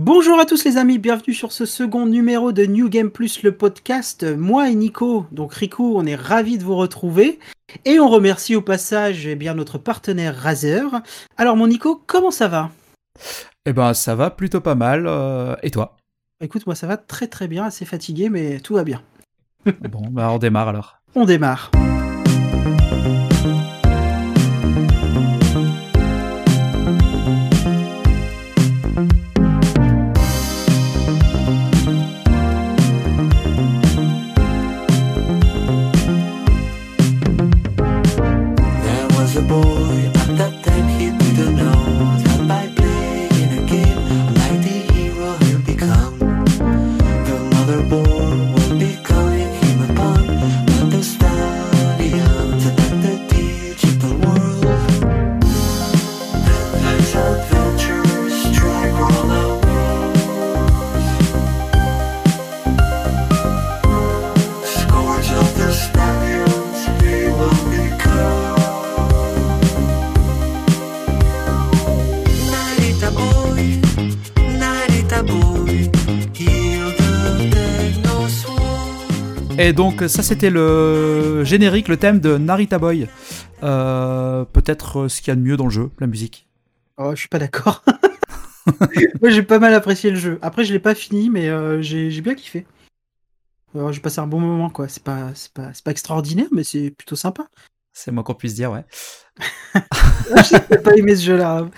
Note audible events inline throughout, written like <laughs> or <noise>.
Bonjour à tous les amis, bienvenue sur ce second numéro de New Game Plus, le podcast. Moi et Nico, donc Rico, on est ravis de vous retrouver. Et on remercie au passage eh bien, notre partenaire Razer. Alors mon Nico, comment ça va? Eh ben ça va plutôt pas mal. euh, et toi? Écoute, moi ça va très très bien, assez fatigué, mais tout va bien. Bon, bah on démarre alors. On démarre. Donc ça c'était le générique, le thème de Narita Boy. Euh, Peut-être euh, ce qu'il y a de mieux dans le jeu, la musique. Oh, je suis pas d'accord. <laughs> moi j'ai pas mal apprécié le jeu. Après je l'ai pas fini, mais euh, j'ai bien kiffé. Alors, j'ai passé un bon moment quoi. C'est pas, c'est pas, c'est pas extraordinaire, mais c'est plutôt sympa. C'est moins qu'on puisse dire, ouais. <laughs> J'ai pas aimé ce jeu-là.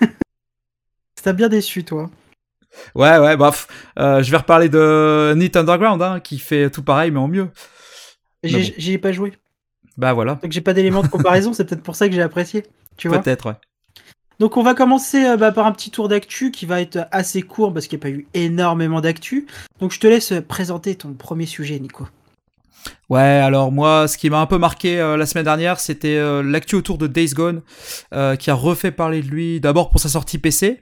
<laughs> T'as bien déçu, toi. Ouais, ouais, bref. euh, je vais reparler de Neat Underground, hein, qui fait tout pareil, mais en mieux. J'y ai pas joué. Bah voilà, Donc j'ai pas d'éléments de <laughs> comparaison, c'est peut-être pour ça que j'ai apprécié. Tu vois peut-être, ouais. Donc on va commencer euh, bah, par un petit tour d'actu qui va être assez court parce qu'il n'y a pas eu énormément d'actu. Donc je te laisse présenter ton premier sujet, Nico. Ouais, alors moi, ce qui m'a un peu marqué euh, la semaine dernière, c'était euh, l'actu autour de Days Gone, euh, qui a refait parler de lui d'abord pour sa sortie PC,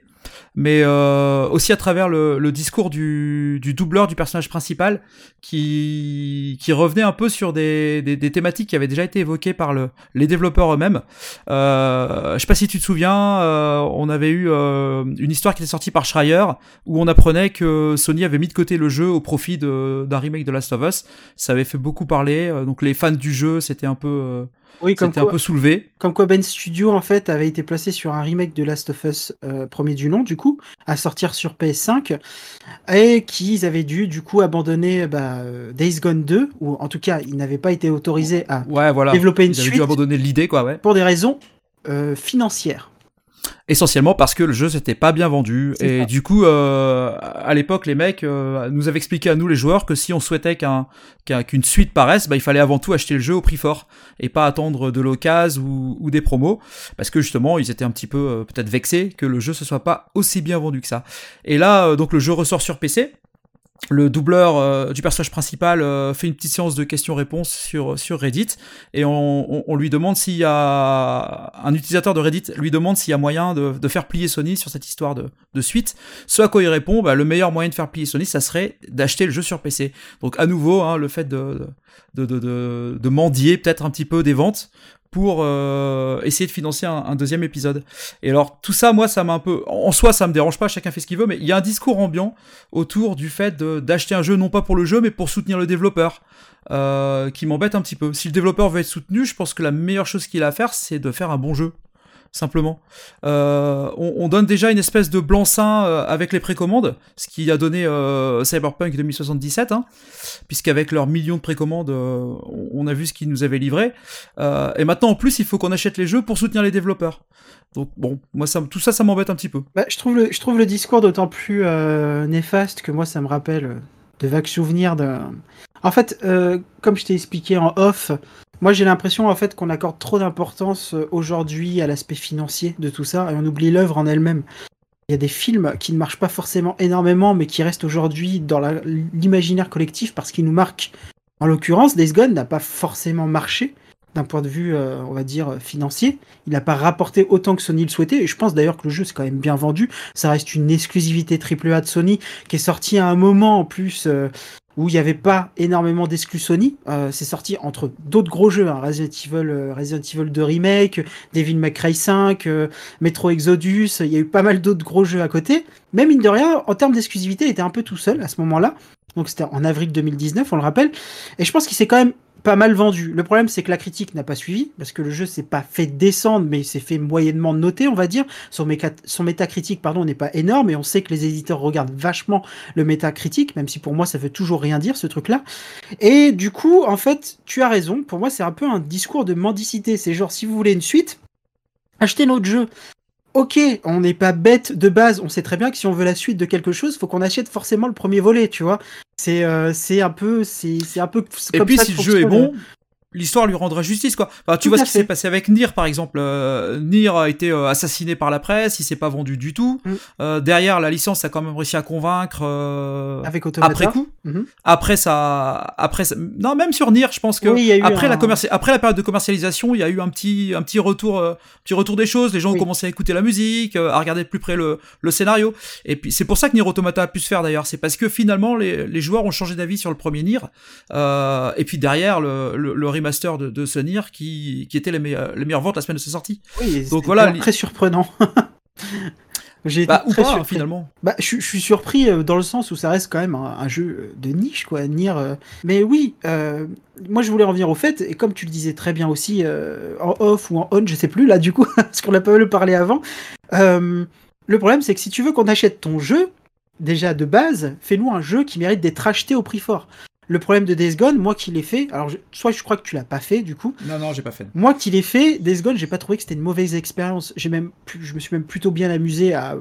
mais euh, aussi à travers le, discours du, doubleur du personnage principal, qui, revenait un peu sur des, thématiques qui avaient déjà été évoquées par le, les développeurs eux-mêmes. Euh, je sais pas si tu te souviens, euh, on avait eu euh, une histoire qui était sortie par Schreier, où on apprenait que Sony avait mis de côté le jeu au profit d'un remake de Last of Us ça avait fait beaucoup parler. donc les fans du jeu, c'était un peu, Oui, comme c'était quoi, un peu soulevé. comme quoi Ben Studio en fait avait été placé sur un remake de Last of Us euh, premier du nom du coup à sortir sur PS5 et qu'ils avaient dû du coup abandonner bah, euh, Days Gone 2 ou en tout cas ils n'avaient pas été autorisés à Ouais, voilà. développer une Ils avaient suite dû abandonner l'idée, quoi, ouais. pour des raisons euh, financières. Essentiellement parce que le jeu s'était pas bien vendu. Et ça. du coup, euh, à l'époque, les mecs euh, nous avaient expliqué à nous, les joueurs, que si on souhaitait qu'un, qu'un- qu'une suite paraisse, bah, il fallait avant tout acheter le jeu au prix fort et pas attendre de l'occasion ou, ou des promos. Parce que justement, ils étaient un petit peu euh, peut-être vexés que le jeu se soit pas aussi bien vendu que ça. Et là, euh, donc le jeu ressort sur PC. Le doubleur euh, du personnage principal euh, fait une petite séance de questions-réponses sur, sur Reddit et on, lui demande s'il y a un utilisateur de Reddit lui demande s'il y a moyen de, faire plier Sony sur cette histoire de, de suite. Ce à quoi il répond, bah, le meilleur moyen de faire plier Sony, ça serait d'acheter le jeu sur PC. Donc à nouveau, hein, le fait de, de, de, de mendier peut-être un petit peu des ventes pour euh, essayer de financer un, deuxième épisode. Et alors tout ça, moi, ça m'a un peu... En soi, ça me dérange pas, chacun fait ce qu'il veut, mais il y a un discours ambiant autour du fait d'acheter un jeu non pas pour le jeu, mais pour soutenir le développeur euh, qui m'embête un petit peu. Si le développeur veut être soutenu, je pense que la meilleure chose qu'il a à faire, c'est de faire un bon jeu. Simplement. Euh, on, on donne déjà une espèce de blanc-seing euh, avec les précommandes, ce qui a donné euh, Cyberpunk 2077, hein, puisqu'avec leurs millions de précommandes, euh, on- a vu ce qu'ils nous avaient livré. Et maintenant, en plus, il faut qu'on achète les jeux pour soutenir les développeurs. Donc bon, moi, ça, tout ça, ça m'embête un petit peu. Bah, je, trouve le, je trouve le discours d'autant plus néfaste que moi, ça me rappelle de vagues souvenirs de. En fait, comme je t'ai expliqué en off, moi j'ai l'impression en fait qu'on accorde trop d'importance euh, aujourd'hui à l'aspect financier de tout ça et on oublie l'œuvre en elle-même. Il y a des films qui ne marchent pas forcément énormément, mais qui restent aujourd'hui dans l'imaginaire collectif parce qu'ils nous marquent. En l'occurrence, Days Gone n'a pas forcément marché d'un point de vue, euh, on va dire, financier. Il n'a pas rapporté autant que Sony le souhaitait. Et je pense d'ailleurs que le jeu c'est quand même bien vendu. Ça reste une exclusivité AAA de Sony qui est sortie à un moment en plus euh, où il n'y avait pas énormément d'exclus Sony. Euh, c'est sorti entre d'autres gros jeux, hein, Resident Evil, Resident Evil 2 remake, Devil May Cry 5, euh, Metro Exodus. Il y a eu pas mal d'autres gros jeux à côté. Mais mine de rien, en termes d'exclusivité, il était un peu tout seul à ce moment-là. Donc c'était en avril 2019, on le rappelle. Et je pense qu'il s'est quand même pas mal vendu. Le problème, c'est que la critique n'a pas suivi, parce que le jeu s'est pas fait descendre, mais s'est fait moyennement noter, on va dire. Son métacritique, pardon, n'est pas énorme, et on sait que les éditeurs regardent vachement le métacritique, même si pour moi, ça veut toujours rien dire, ce truc-là. Et du coup, en fait, tu as raison. Pour moi, c'est un peu un discours de mendicité. C'est genre, si vous voulez une suite, achetez notre jeu. Ok, on n'est pas bête de base, on sait très bien que si on veut la suite de quelque chose, faut qu'on achète forcément le premier volet, tu vois. C'est euh, c'est un peu c'est c'est un peu Et comme puis ça si le jeu est bon, l'histoire lui rendra justice quoi. Enfin, tu Tout vois ce qui s'est passé avec Nier par exemple. Euh, Nier a été euh, assassiné par la presse, il s'est pas vendu du tout. Mm. Euh, derrière la licence a quand même réussi à convaincre euh, avec Automata. après coup. Mhm. Après ça, après ça- non même sur Nier, je pense que Oui, après un- la commerci- après la période de commercialisation, il y a eu un petit un petit retour euh, petit retour des choses. Les gens Oui. ont commencé à écouter la musique, euh, à regarder de plus près le, le scénario. Et puis c'est pour ça que Nier Automata a pu se faire d'ailleurs. C'est parce que finalement les, les joueurs ont changé d'avis sur le premier Nier. Euh, et puis derrière le, le, le remaster de, de ce Nier qui qui était les meilleures les meilleures ventes la semaine de sa sortie. Oui, Donc voilà, très surprenant. <laughs> J'ai Bah très pas surpris. finalement. Bah, je, je suis surpris euh, dans le sens où ça reste quand même un, un jeu de niche, quoi. Nier. euh. Mais oui, euh, moi je voulais revenir au fait, et comme tu le disais très bien aussi, euh, en off ou en on, je sais plus là du coup, <laughs> parce qu'on a pas mal parlé avant. euh, le problème, c'est que si tu veux qu'on achète ton jeu, déjà de base, fais-nous un jeu qui mérite d'être acheté au prix fort. Le problème de Days Gone, moi qui l'ai fait, alors je- soit je crois que tu l'as pas fait du coup, Non non, j'ai pas fait. moi qui l'ai fait, Days Gone, j'ai pas trouvé que c'était une mauvaise expérience. J'ai même, je me suis même plutôt bien amusé à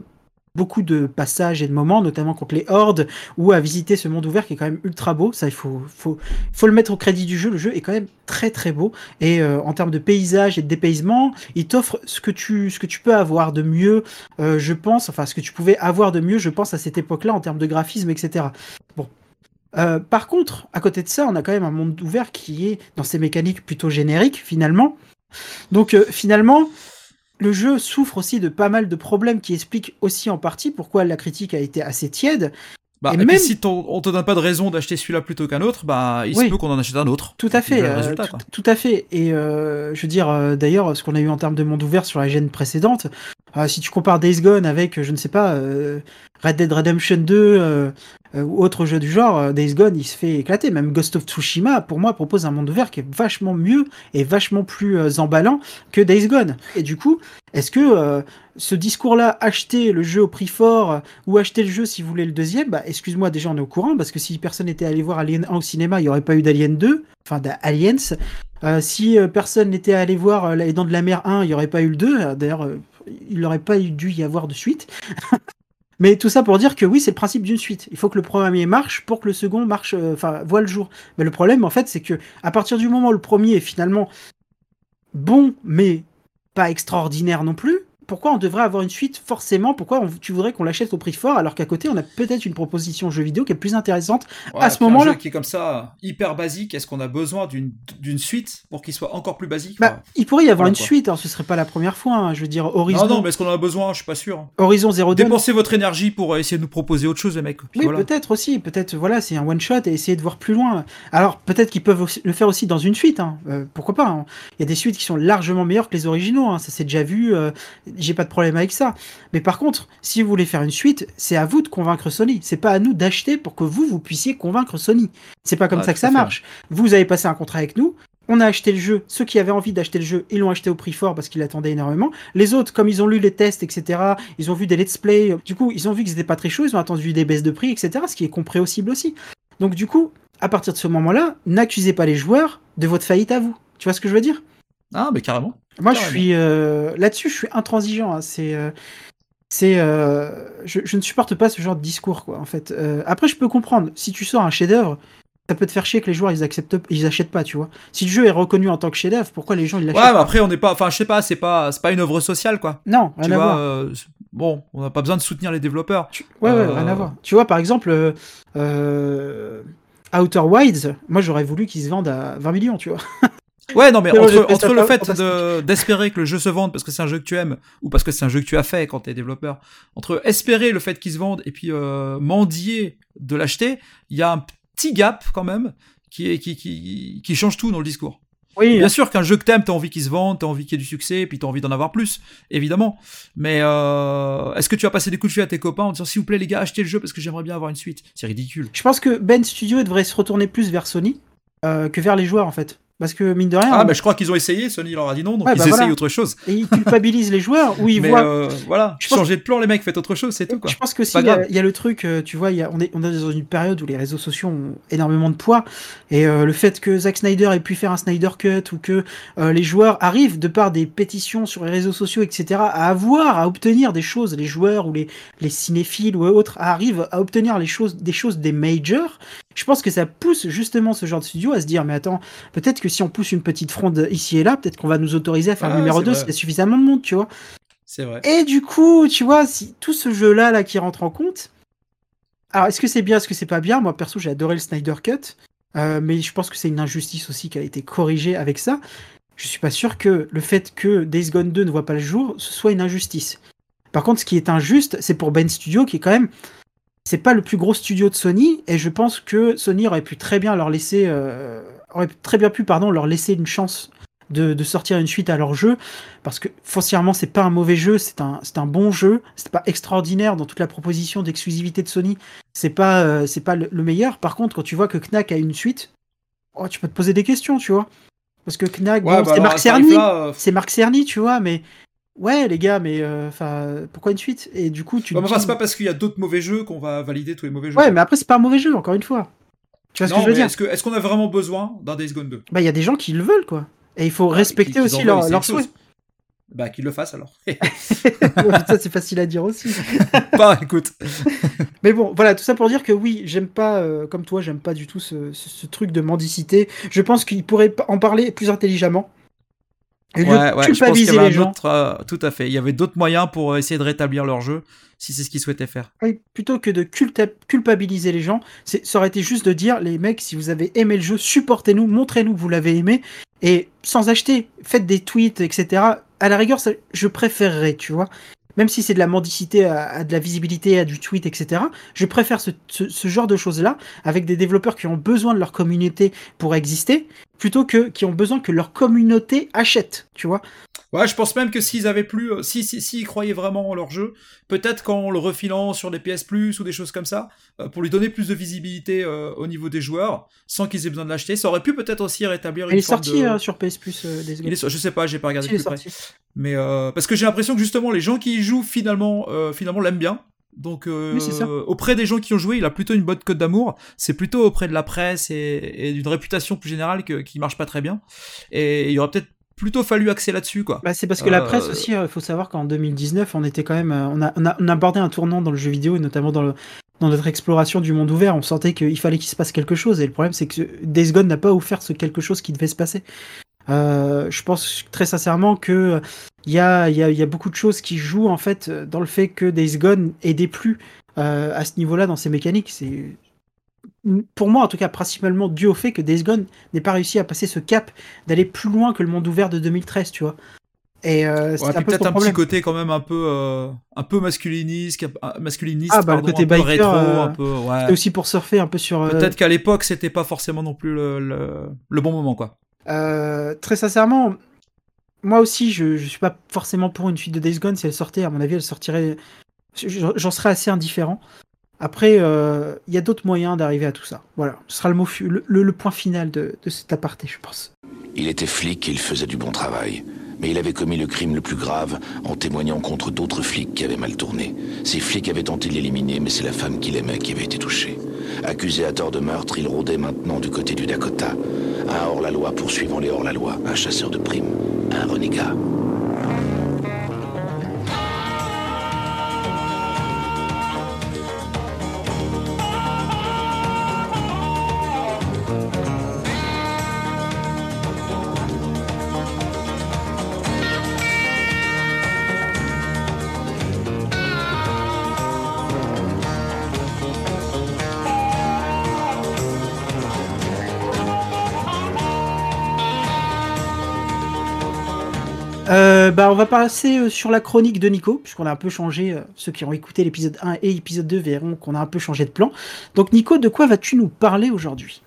beaucoup de passages et de moments, notamment contre les hordes, ou à visiter ce monde ouvert qui est quand même ultra beau. Ça, il faut, faut, faut le mettre au crédit du jeu. Le jeu est quand même très très beau. Et euh, en termes de paysage et de dépaysement, il t'offre ce que tu, ce que tu peux avoir de mieux, euh, je pense, enfin ce que tu pouvais avoir de mieux, je pense, à cette époque-là en termes de graphisme, etc. Bon. Euh, par contre, à côté de ça, on a quand même un monde ouvert qui est dans ses mécaniques plutôt génériques finalement. Donc euh, finalement, le jeu souffre aussi de pas mal de problèmes qui expliquent aussi en partie pourquoi la critique a été assez tiède. Bah, Et et, puis même- si on te donne pas de raison d'acheter celui-là plutôt qu'un autre, bah il Oui. se peut qu'on en achète un autre. Tout à fait, euh, tout, tout à fait. Et euh, je veux dire, euh, d'ailleurs, ce qu'on a eu en termes de monde ouvert sur la gêne précédente, euh, si tu compares Days Gone avec, je ne sais pas, euh, Red Dead Redemption 2 euh, euh, ou autre jeu du genre, euh, Days Gone, il se fait éclater. Même Ghost of Tsushima, pour moi, propose un monde ouvert qui est vachement mieux et vachement plus euh, emballant que Days Gone. Et du coup, est-ce que euh, ce discours-là, acheter le jeu au prix fort euh, ou acheter le jeu si vous voulez le deuxième, bah excuse-moi, déjà on est au courant parce que si personne n'était allé voir Alien 1 au cinéma, il n'y aurait pas eu d'Alien 2, enfin d'Aliens. Euh, si euh, personne n'était allé voir euh, Les Dents de la Mer 1, il n'y aurait pas eu le 2. Euh, D'ailleurs, euh, il n'aurait pas dû y avoir de suite. <laughs> Mais tout ça pour dire que oui, c'est le principe d'une suite. Il faut que le premier marche pour que le second marche, euh, enfin, voit le jour. Mais le problème, en fait, c'est que à partir du moment où le premier est finalement bon, mais pas extraordinaire non plus, pourquoi on devrait avoir une suite forcément Pourquoi on- tu voudrais qu'on l'achète au prix fort alors qu'à côté, on a peut-être une proposition jeu vidéo qui est plus intéressante Ouais, à ce moment-là. jeu qui est comme ça, hyper basique, est-ce qu'on a besoin d'une suite pour qu'il soit encore plus basique Bah, il pourrait y avoir voilà, une quoi. suite, alors ce serait pas la première fois. hein. Je veux dire, Horizon, Non, non, mais est-ce qu'on en a besoin Je suis pas sûr. Horizon Zero Dawn. Dépensez votre énergie pour essayer de nous proposer autre chose, les mecs. Puis Oui, voilà. peut-être aussi. Peut-être, voilà, c'est un one shot et essayer de voir plus loin. Alors, peut-être qu'ils peuvent le faire aussi dans une suite. hein. Euh, pourquoi pas hein. Il y a des suites qui sont largement meilleures que les originaux. hein. Ça s'est déjà vu. euh, J'ai pas de problème avec ça. Mais par contre, si vous voulez faire une suite, c'est à vous de convaincre Sony. C'est pas à nous d'acheter pour que vous vous puissiez convaincre Sony. C'est pas comme Ah, ça que ça marche. Vous avez passé un contrat avec nous. On a acheté le jeu. Ceux qui avaient envie d'acheter le jeu, ils l'ont acheté au prix fort parce qu'ils l'attendaient énormément. Les autres, comme ils ont lu les tests, etc., ils ont vu des let's play. Du coup, ils ont vu que c'était pas très chaud. Ils ont attendu des baisses de prix, etc., ce qui est compréhensible aussi. Donc, du coup, à partir de ce moment-là, n'accusez pas les joueurs de votre faillite à vous. Tu vois ce que je veux dire? Ah, mais carrément. Moi, je suis euh, là-dessus, je suis intransigeant. hein. C'est, euh, c'est, euh, je, je ne supporte pas ce genre de discours, quoi. En fait. Après, je peux comprendre. Si tu sors un chef-d'œuvre, ça peut te faire chier que les joueurs ils acceptent, ils achètent pas, tu vois. Si le jeu est reconnu en tant que chef-d'œuvre, pourquoi les gens ils l'achètent Ouais, mais pas après, on n'est pas. Enfin, je sais pas, c'est pas, c'est pas une œuvre sociale, quoi. Non, rien tu à vois, voir. bon, on n'a pas besoin de soutenir les développeurs. Tu- Ouais, ouais, rien à voir. Tu vois, par exemple, Outer Wilds, moi j'aurais voulu qu'ils se vendent à 20 millions, tu vois. <laughs> Ouais, non, mais entre, le fa- fait de- d'espérer que le jeu se vende parce que c'est un jeu que tu aimes ou parce que c'est un jeu que tu as fait quand t'es développeur, entre espérer le fait qu'il se vende et puis euh, mendier de l'acheter, il y a un petit gap quand même qui, est, qui, qui, qui change tout dans le discours. Oui, Bien sûr qu'un jeu que t'aimes, t'as envie qu'il se vende, t'as envie qu'il y ait du succès, puis t'as envie d'en avoir plus, évidemment. Mais euh, est-ce que tu vas passer des coups de fil à tes copains en disant s'il vous plaît les gars, achetez le jeu parce que j'aimerais bien avoir une suite C'est ridicule. je pense que Ben Studio devrait se retourner plus vers Sony euh, que vers les joueurs en fait. Parce que mine de rien, Ah, on- mais je crois qu'ils ont essayé, Sony leur a dit non, donc Ouais, ils bah essayent voilà. autre chose. et ils culpabilisent les joueurs où ils <laughs> Mais voient euh, voilà, Je pense- changez de plan les mecs, faites autre chose, c'est tout quoi. Je pense que pas il y, a- grave. il y a le truc, euh, tu vois, y a- on, est, on est dans une période où les réseaux sociaux ont énormément de poids. Et euh, le fait que Zack Snyder ait pu faire un Snyder Cut ou que euh, les joueurs arrivent, de par des pétitions sur les réseaux sociaux, etc., à avoir, à obtenir des choses, les joueurs ou les, les cinéphiles ou autres arrivent à obtenir les choses, des choses des majors, je pense que ça pousse justement ce genre de studio à se dire, mais attends, peut-être que si on pousse une petite fronde ici et là, peut-être qu'on va nous autoriser à faire Ah, le numéro c'est 2 vrai. s'il y a suffisamment de monde, tu vois. C'est vrai. Et du coup, tu vois, si tout ce jeu-là là, qui rentre en compte. Alors, est-ce que c'est bien, est-ce que c'est pas bien? Moi, perso, j'ai adoré le Snyder Cut. euh, mais je pense que c'est une injustice aussi qui a été corrigée avec ça. Je suis pas sûr que le fait que Days Gone 2 ne voit pas le jour, ce soit une injustice. Par contre, ce qui est injuste, c'est pour Ben Studio, qui est quand même. C'est pas le plus gros studio de Sony, et je pense que Sony aurait pu très bien leur laisser. euh, aurait très bien pu, pardon, leur laisser une chance de, de sortir une suite à leur jeu parce que foncièrement c'est pas un mauvais jeu, c'est un, c'est un bon jeu, c'est pas extraordinaire dans toute la proposition d'exclusivité de Sony, c'est pas, euh, c'est pas le, le meilleur. Par contre, quand tu vois que Knack a une suite, oh, tu peux te poser des questions, tu vois. Parce que Knack, bon, bah c'est Marc Cerny, euh, c'est Marc Cerny, tu vois, mais ouais les gars, mais euh, enfin pourquoi une suite? Et du coup tu. bah, enfin, c'est pas parce qu'il y a d'autres mauvais jeux qu'on va valider tous les mauvais jeux. Ouais, mais après c'est pas un mauvais jeu, encore une fois. Tu vois ce que je veux dire? est-ce qu'on a vraiment besoin d'un Days Gone 2 Bah il y a des gens qui le veulent quoi. Et il faut Bah, respecter aussi leur- chose. souhaits. Bah, qu'ils le fassent alors. <laughs> <laughs> ça c'est facile à dire aussi. <laughs> bah, écoute. Mais bon, voilà, tout ça pour dire que oui, j'aime pas, euh, comme toi, j'aime pas du tout ce, ce- ce truc de mendicité. Je pense qu'il pourrait en parler plus intelligemment. Et Ouais, ouais, je pense qu'il y avait euh, tout à fait. Il y avait d'autres moyens pour euh, essayer de rétablir leur jeu, si c'est ce qu'ils souhaitaient faire. Oui, plutôt que de culpabiliser les gens, ça aurait été juste de dire, les mecs, si vous avez aimé le jeu, supportez-nous, montrez-nous que vous l'avez aimé, et sans acheter, faites des tweets, etc. À la rigueur, ça- je préférerais, tu vois. Même si c'est de la mendicité à, à de la visibilité, à du tweet, etc. Je préfère ce, ce- ce genre de choses-là avec des développeurs qui ont besoin de leur communauté pour exister, plutôt que qui ont besoin que leur communauté achète, tu vois. Ouais, je pense même que s'ils avaient plus, euh, si, si, s'ils croyaient vraiment en leur jeu, peut-être qu'en le refilant sur des PS Plus ou des choses comme ça, euh, pour lui donner plus de visibilité euh, au niveau des joueurs, sans qu'ils aient besoin de l'acheter, ça aurait pu peut-être aussi rétablir une Il est sorti de... euh, sur PS Plus Il est sur- je sais pas, j'ai pas regardé plus près. Mais parce que j'ai l'impression que justement les gens qui y jouent finalement, finalement l'aiment bien. Donc euh, Oui, c'est ça. auprès des gens qui ont joué, il a plutôt une bonne cote d'amour. C'est plutôt auprès de la presse et, et d'une réputation plus générale que, qui marche pas très bien. Et il y aurait peut-être plutôt fallu axer là-dessus quoi. Bah, c'est parce que la Euh, presse aussi, il faut savoir qu'en 2019, on était quand même, euh, on a, on a, on a abordé un tournant dans le jeu vidéo et notamment dans, le, dans notre exploration du monde ouvert. On sentait qu'il fallait qu'il se passe quelque chose et le problème c'est que Days Gone n'a pas offert ce quelque chose qui devait se passer. Euh, je pense très sincèrement que il y a, il y, a, il y a beaucoup de choses qui jouent en fait dans le fait que Days Gone ait déplu euh, à ce niveau-là dans ses mécaniques. C'est pour moi en tout cas principalement dû au fait que Days Gone n'ait pas réussi à passer ce cap d'aller plus loin que le monde ouvert de 2013, tu vois. Et euh, Ouais, un peut-être un problème. petit côté quand même un peu euh, un peu masculiniste, euh, masculiniste Ah, bah, pardon, côté un peu biker, rétro, euh, un peu ouais. Et aussi pour surfer un peu sur. euh, Peut-être qu'à l'époque c'était pas forcément non plus le, le, le bon moment quoi. Euh, très sincèrement, moi aussi, je, je suis pas forcément pour une suite de Days Gone. Si elle sortait, à mon avis, elle sortirait. J'en serais assez indifférent. Après, euh, il y a d'autres moyens d'arriver à tout ça. Voilà, ce sera le- le point final de, de cet aparté, je pense. Il était flic et il faisait du bon travail. Mais il avait commis le crime le plus grave en témoignant contre d'autres flics qui avaient mal tourné. Ces flics avaient tenté de l'éliminer, mais c'est la femme qu'il aimait qui avait été touchée. Accusé à tort de meurtre, il rôdait maintenant du côté du Dakota. Un hors-la-loi poursuivant les hors-la-loi, un chasseur de primes, un renégat. Euh, bah, on va passer euh, sur la chronique de Nico, puisqu'on a un peu changé. euh, ceux qui ont écouté l'épisode 1 et l'épisode 2 verront qu'on a un peu changé de plan. Donc, Nico, de quoi vas-tu nous parler aujourd'hui?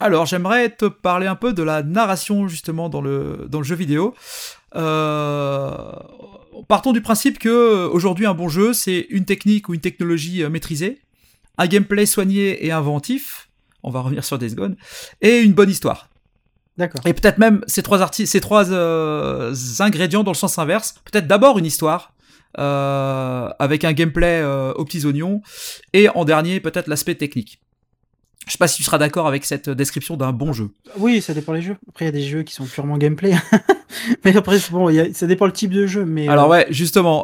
Alors, j'aimerais te parler un peu de la narration justement dans le, jeu vidéo. Partons du principe que aujourd'hui un bon jeu, c'est une technique ou une technologie maîtrisée, un gameplay soigné et inventif. On va revenir sur Days Gone et une bonne histoire. D'accord. Et peut-être même ces trois ces trois euh, ingrédients dans le sens inverse. Peut-être d'abord une histoire euh, avec un gameplay euh, aux petits oignons et en dernier peut-être l'aspect technique. Je sais pas si tu seras d'accord avec cette description d'un bon jeu. Oui, ça dépend des jeux. Après, il y a des jeux qui sont purement gameplay. <laughs> mais après, bon, il y a- ça dépend le type de jeu. Mais Alors ouais, justement,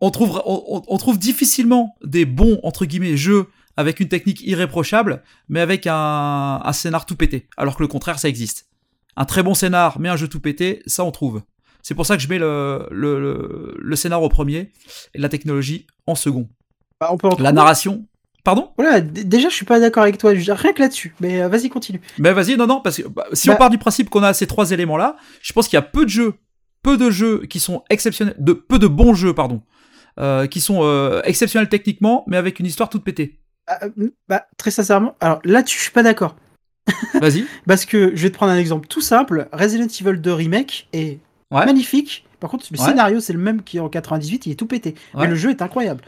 on trouve on trouve difficilement des bons entre guillemets jeux avec une technique irréprochable, mais avec un, un scénar tout pété. Alors que le contraire, ça existe. Un très bon scénar, mais un jeu tout pété, ça on trouve. C'est pour ça que je mets le, le, le, le scénar au premier et la technologie en second. bah, on peut en La narration. Pardon? Voilà, déjà, je suis pas d'accord avec toi. Rien que là-dessus. Mais euh, vas-y, continue. Mais vas-y, non, non, parce que bah, si Bah- on part du principe qu'on a ces trois éléments-là, je pense qu'il y a peu de jeux, peu de jeux qui sont exceptionnels, de peu de bons jeux, pardon, euh, qui sont euh, exceptionnels techniquement, mais avec une histoire toute pétée. Ah, euh, bah, très sincèrement, alors là-dessus, je suis pas d'accord. <laughs> Vas-y. Parce que je vais te prendre un exemple tout simple. Resident Evil 2 Remake est Ouais. magnifique. Par contre, le Ouais. scénario, c'est le même qui en 98, il est tout pété. Ouais. Mais le jeu est incroyable.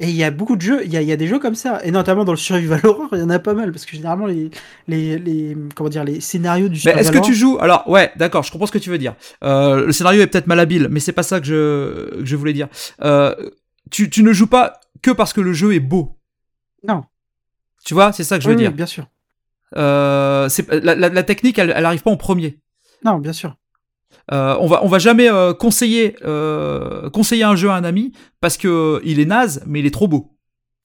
Et il y a beaucoup de jeux, il y a, il y a des jeux comme ça, et notamment dans le survival horror, il y en a pas mal, parce que généralement les, les, les comment dire, les scénarios du Mais survival est-ce que tu joues Alors ouais, d'accord, je comprends ce que tu veux dire. Euh, le scénario est peut-être malhabile, mais c'est pas ça que je, que je voulais dire. Euh, tu, tu ne joues pas que parce que le jeu est beau. Non. Tu vois, c'est ça que je veux Oui, oui, dire. bien sûr. Euh, c'est la, la, la technique, elle, elle arrive pas en premier. Non, bien sûr. Euh, on va on va jamais euh, conseiller euh, conseiller un jeu à un ami parce que il est naze mais il est trop beau.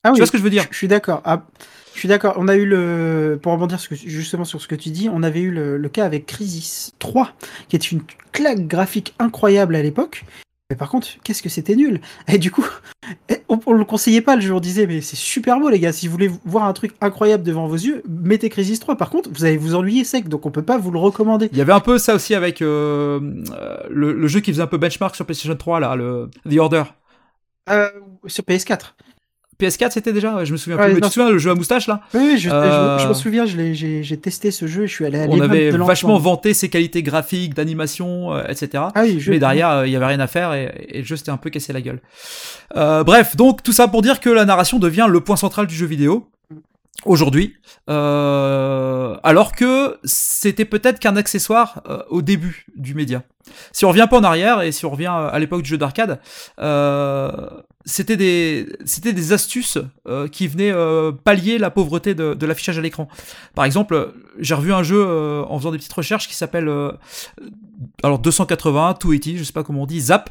Ah Tu vois ce que je veux dire? je, je suis d'accord. Ah, je suis d'accord. On a eu le, pour rebondir sur ce que- justement sur ce que tu dis, on avait eu le, le cas avec Crisis 3, qui est une claque graphique incroyable à l'époque. Mais par contre, qu'est-ce que c'était nul Et du coup, <laughs> on, on le conseillait pas. Le jeu on disait, mais c'est super beau les gars. Si vous voulez voir un truc incroyable devant vos yeux, mettez Crisis 3. Par contre, vous allez vous ennuyer sec, donc on peut pas vous le recommander. Il y avait un peu ça aussi avec euh, euh, le, le jeu qui faisait un peu benchmark sur PlayStation 3 là, le The Order. Euh, sur PS4. PS4 c'était déjà, Ouais, je me souviens Ouais, plus. Mais tu te souviens le jeu à moustache là Oui, oui, je, je- Euh, je m'en souviens. je J'ai j'ai testé ce jeu. et Je suis allé à On avait de vachement vanté ses qualités graphiques, d'animation, euh, etc. Ah oui, je- Mais derrière, euh, il y avait rien à faire et, et le jeu s'était un peu cassé la gueule. Euh, bref, donc tout ça pour dire que la narration devient le point central du jeu vidéo aujourd'hui, euh, alors que c'était peut-être qu'un accessoire euh, au début du média. Si on revient pas en arrière et si on revient à l'époque du jeu d'arcade, euh, c'était des astuces euh, qui venaient euh, pallier la pauvreté de, l'affichage à l'écran. Par exemple, j'ai revu un jeu euh, en faisant des petites recherches qui s'appelle euh, alors 280, 280, je sais pas comment on dit, Zap.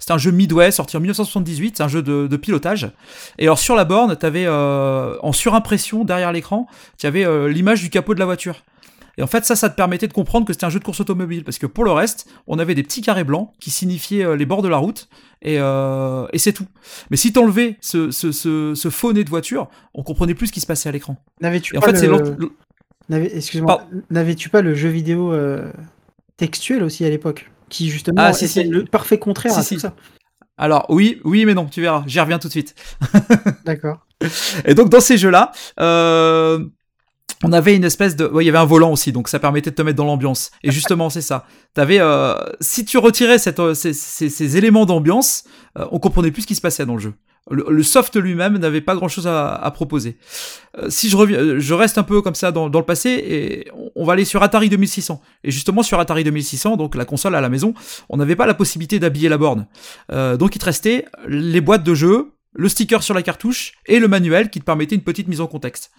C'est un jeu Midway sorti en 1978, c'est un jeu de, de pilotage. Et alors sur la borne, t'avais euh, en surimpression derrière l'écran, tu avais euh, l'image du capot de la voiture. Et en fait, ça, ça te permettait de comprendre que c'était un jeu de course automobile, parce que pour le reste, on avait des petits carrés blancs qui signifiaient euh, les bords de la route, et, euh, et c'est tout. Mais si t'enlevais ce, ce, ce, ce faux nez de voiture, on comprenait plus ce qui se passait à l'écran. N'avais-tu en pas fait, le- l'ent- N'avais- Excuse-moi, n'avais-tu pas le jeu vidéo euh, textuel aussi à l'époque? Qui justement Ah, si, si. le parfait contraire Si, à si. tout ça. Alors oui, oui, mais non, tu verras, j'y reviens tout de suite. <laughs> D'accord. Et donc dans ces jeux-là, euh, on avait une espèce de, ouais, il y avait un volant aussi, donc ça permettait de te mettre dans l'ambiance. Et justement, c'est ça. T'avais, euh, si tu retirais cette, euh, ces, ces- ces éléments d'ambiance, on comprenait plus ce qui se passait dans le jeu. Le, soft lui-même n'avait pas grand-chose à, à proposer. Euh, si je reviens, euh, je reste un peu comme ça dans, le passé et on, va aller sur Atari 2600. Et justement sur Atari 2600, donc la console à la maison, on n'avait pas la possibilité d'habiller la borne. Euh, donc il te restait les boîtes de jeux, le sticker sur la cartouche et le manuel qui te permettait une petite mise en contexte.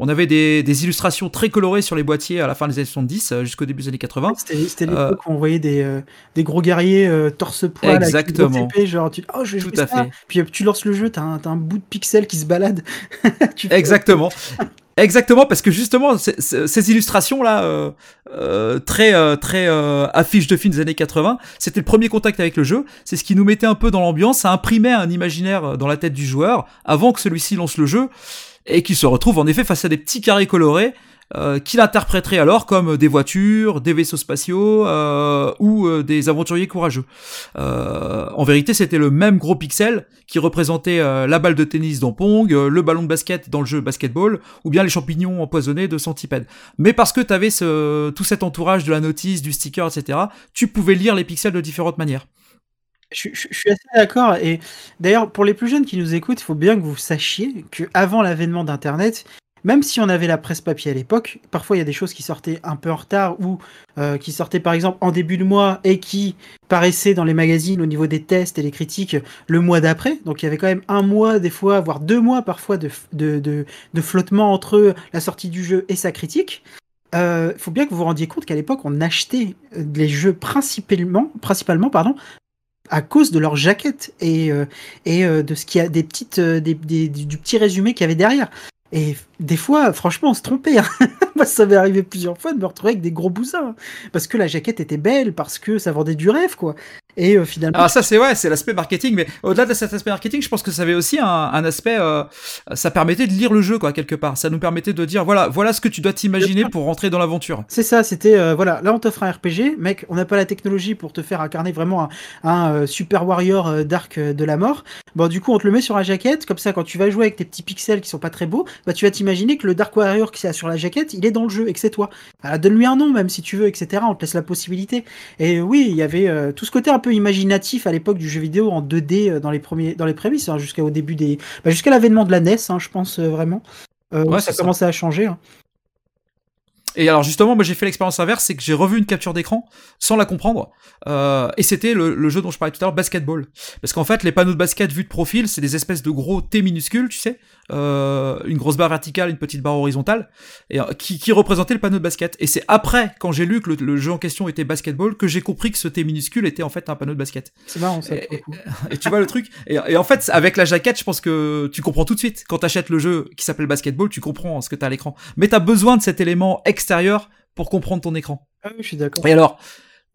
On avait des, des illustrations très colorées sur les boîtiers à la fin des années 70 euh, jusqu'au début des années 80. C'était c'était Euh, l'époque où on voyait des, euh, des gros guerriers euh, avec une Exactement. épée, genre tu, oh, je vais Tout à ça. fait. Puis tu lances le jeu, t'as un, t'as un bout de pixel qui se balade. <laughs> Tu Exactement. <laughs> Exactement, parce que justement, c'est- ces illustrations-là, euh, euh, très, euh, très euh, affiches de films des années 80, c'était le premier contact avec le jeu. C'est ce qui nous mettait un peu dans l'ambiance, ça imprimait un imaginaire dans la tête du joueur avant que celui-ci lance le jeu et qu'il se retrouve en effet face à des petits carrés colorés euh, qu'il interpréterait alors comme des voitures, des vaisseaux spatiaux euh, ou euh, des aventuriers courageux. En vérité, c'était le même gros pixel qui représentait la balle de tennis dans Pong, le ballon de basket dans le jeu basketball, ou bien les champignons empoisonnés de Centipede. Mais parce que tu avais ce, tout cet entourage de la notice, du sticker, etc., tu pouvais lire les pixels de différentes manières. Je, suis assez d'accord. Et d'ailleurs, pour les plus jeunes qui nous écoutent, il faut bien que vous sachiez qu'avant l'avènement d'Internet, même si on avait la presse papier à l'époque, parfois il y a des choses qui sortaient un peu en retard ou euh, qui sortaient par exemple en début de mois et qui paraissaient dans les magazines au niveau des tests et des critiques le mois d'après. Donc il y avait quand même un mois, des fois, voire deux mois parfois de, flottement entre la sortie du jeu et sa critique. Il faut bien que vous vous rendiez compte qu'à l'époque, on achetait euh, les jeux principalement, principalement pardon, à cause de leur jaquette et, euh, et euh, de ce qu'il y a des petites euh, des, des- du petit résumé qu'il y avait derrière. Et des fois, franchement, on se trompait. hein. <laughs> Ça m'est arrivé plusieurs fois de me retrouver avec des gros boussins. hein. Parce que la jaquette était belle, parce que ça vendait du rêve, quoi. Et euh, finalement, Alors ça c'est ouais, c'est l'aspect marketing, mais au-delà de cet aspect marketing, je pense que ça avait aussi un, un aspect, euh, ça permettait de lire le jeu quoi quelque part. Ça nous permettait de dire voilà, voilà ce que tu dois t'imaginer pour rentrer dans l'aventure. C'est ça, c'était euh, voilà, là on t'offre un RPG, mec, on n'a pas la technologie pour te faire incarner vraiment un, un, super warrior dark de la mort. Bon, du coup, on te le met sur la jaquette, comme ça, quand tu vas jouer avec tes petits pixels qui sont pas très beaux, bah tu vas t'imaginer que le dark warrior qui est sur la jaquette, il est dans le jeu et que c'est toi. Ah, Donne-lui un nom, même si tu veux, etc. On te laisse la possibilité. Et oui, il y avait tout ce côté un peu imaginatif à l'époque du jeu vidéo en 2D euh, dans les premiers, dans les prémices, hein, jusqu'au début des, bah, jusqu'à l'avènement de la NES, hein, je pense euh, vraiment. Euh, Ouais, ça commençait à changer. hein. Et alors justement, moi j'ai fait l'expérience inverse, c'est que j'ai revu une capture d'écran sans la comprendre, euh, et c'était le, le jeu dont je parlais tout à l'heure, basketball. Parce qu'en fait, les panneaux de basket vus de profil, c'est des espèces de gros T minuscules, tu sais, euh, une grosse barre verticale, une petite barre horizontale, et euh, qui, qui représentait le panneau de basket. Et c'est après, quand j'ai lu que le, le jeu en question était basketball, que j'ai compris que ce T minuscule était en fait un panneau de basket. C'est marrant ça. Et-. <laughs> Et tu vois le truc? Et, et en fait, avec la jaquette, je pense que tu comprends tout de suite. Quand t'achètes le jeu qui s'appelle basketball, tu comprends ce que t'as à l'écran. Mais t'as besoin de cet élément extérieur pour comprendre ton écran. Ah oui, je suis d'accord. Et alors,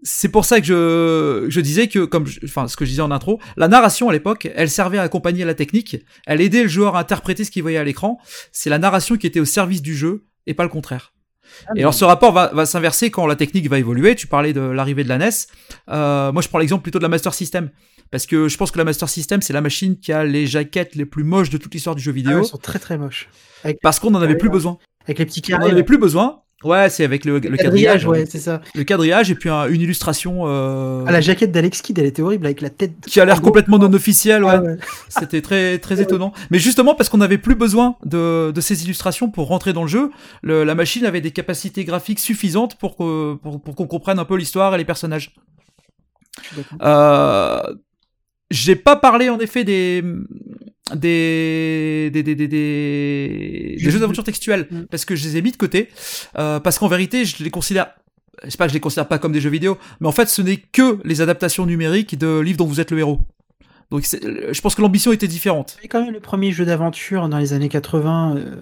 c'est pour ça que je, je disais que, comme, je- enfin, ce que je disais en intro, la narration à l'époque, elle servait à accompagner la technique, elle aidait le joueur à interpréter ce qu'il voyait à l'écran. C'est la narration qui était au service du jeu et pas le contraire. Ah, Et alors ce rapport va, va s'inverser quand la technique va évoluer. Tu parlais de l'arrivée de la NES. Euh, moi, je prends l'exemple plutôt de la Master System. Parce que je pense que la Master System, c'est la machine qui a les jaquettes les plus moches de toute l'histoire du jeu Ah vidéo. ouais, ils sont très très moches. Avec, parce qu'on n'en avait plus besoin. avec les petits On n'en carrés. avait plus besoin. Ouais, c'est avec le, le le quadrillage. quadrillage, ouais, c'est ça. Le quadrillage et puis un- une illustration euh, Ah, la jaquette d'Alex Kidd, elle était horrible avec la tête. qui a l'air complètement non officielle. Ouais. Ah ouais. <laughs> C'était très très étonnant. Mais justement parce qu'on n'avait plus besoin de, de ces illustrations pour rentrer dans le jeu, le- la machine avait des capacités graphiques suffisantes pour que- pour, pour qu'on comprenne un peu l'histoire et les personnages. Euh, j'ai pas parlé en effet des des des des des, des, des jeux d'aventure textuels Mm. parce que je les ai mis de côté euh, parce qu'en vérité je les considère c'est pas que je les considère pas comme des jeux vidéo mais en fait ce n'est que les adaptations numériques de livres dont vous êtes le héros donc je pense que l'ambition était différente C'est quand même le premier jeu d'aventure dans les années 80. euh,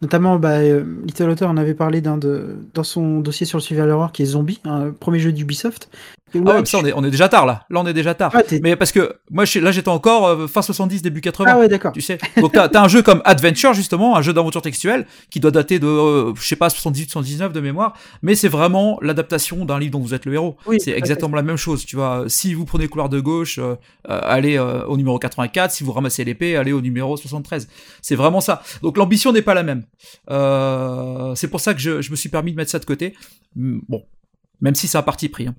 Notamment, bah, euh, Little Author en avait parlé d'un de, dans son dossier sur le Survival Horror qui est Zombie, un premier jeu d'Ubisoft. Ah ouais, ça on est, on est déjà tard là là on est déjà tard Ah, mais parce que moi je- là j'étais encore euh, fin 70 début 80 Ah ouais, d'accord. tu sais. Donc t'as as un jeu comme Adventure justement, un jeu d'aventure textuelle qui doit dater de euh, je sais pas 78 79 de mémoire, mais c'est vraiment l'adaptation d'un livre dont vous êtes le héros. Oui, c'est exactement la même chose, tu vois. Si vous prenez le couloir de gauche, euh, euh, allez euh, au numéro 84, si vous ramassez l'épée, allez au numéro 73. C'est vraiment ça. Donc l'ambition n'est pas la même. Euh, c'est pour ça que je, je me suis permis de mettre ça de côté. Bon, même si c'est un parti pris. hein.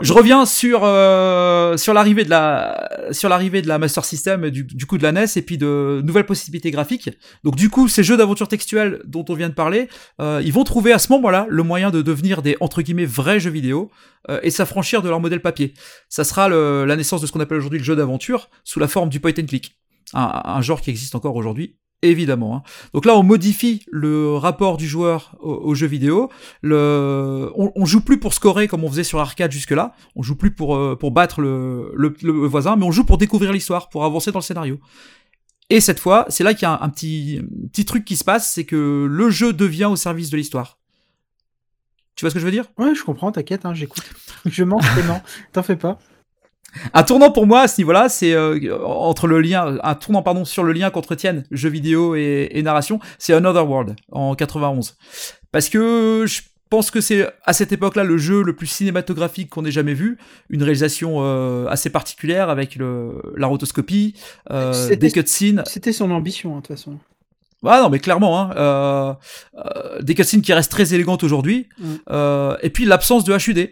Je reviens sur euh, sur l'arrivée de la sur l'arrivée de la Master System du, du coup de la NES et puis de nouvelles possibilités graphiques. Donc du coup, ces jeux d'aventure textuelle dont on vient de parler, euh, ils vont trouver à ce moment-là le moyen de devenir des entre guillemets vrais jeux vidéo euh, et s'affranchir de leur modèle papier. Ça sera la naissance de ce qu'on appelle aujourd'hui le jeu d'aventure sous la forme du point and click, un genre qui existe encore aujourd'hui. Évidemment. hein. Donc là, on modifie le rapport du joueur au, jeu vidéo. On, joue plus pour scorer comme on faisait sur arcade jusque-là. On joue plus pour euh, battre le, voisin, mais on joue pour découvrir l'histoire, pour avancer dans le scénario. Et cette fois, c'est là qu'il y a un, petit truc qui se passe, c'est que le jeu devient au service de l'histoire. Tu vois ce que je veux dire? Ouais, je comprends, t'inquiète, hein, j'écoute. Je mens, non, t'en fais pas. Un tournant pour moi à ce niveau-là, c'est euh, entre le lien, un tournant pardon sur le lien qu'entretiennent jeux vidéo et, et narration, c'est Another World en 91. Parce que je pense que c'est à cette époque-là le jeu le plus cinématographique qu'on ait jamais vu, une réalisation euh, assez particulière avec le, la rotoscopie, euh, des cutscenes. C'était son ambition, hein, de toute façon. Ah non, mais clairement, hein, euh, euh, des cutscenes qui restent très élégantes aujourd'hui, Mm. euh, et puis l'absence de HUD.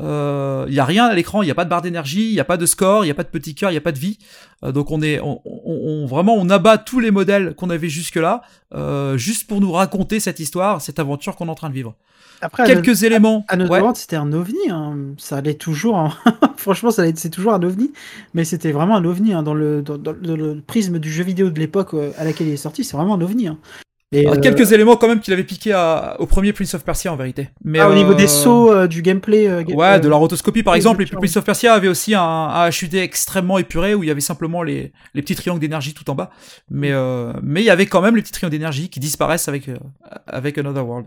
Il y a rien à l'écran, il y a pas de barre d'énergie, il y a pas de score, il y a pas de petit cœur, il y a pas de vie. Euh, donc on est, on, on- on- vraiment, on abat tous les modèles qu'on avait jusque là, euh, juste pour nous raconter cette histoire, cette aventure qu'on est en train de vivre. Après, Quelques éléments. Another ouais. World, c'était un ovni. hein. Ça allait toujours. en- <laughs> Franchement, ça c'est toujours un ovni. Mais c'était vraiment un ovni hein, dans, le, dans, dans le- le prisme du jeu vidéo de l'époque euh, à laquelle il est sorti. C'est vraiment un ovni. Et, Alors, euh, Quelques éléments quand même qu'il avait piqué à- au premier Prince of Persia en vérité. Mais ah, au niveau euh, des sauts, euh, du gameplay. euh, ga- Ouais, de la rotoscopie par exemple. Et puis. Prince of Persia avait aussi un, un HUD extrêmement épuré où il y avait simplement les, les petits triangles d'énergie tout en bas. Mais euh, mais il y avait quand même les petits triangles d'énergie qui disparaissent avec euh, avec Another World.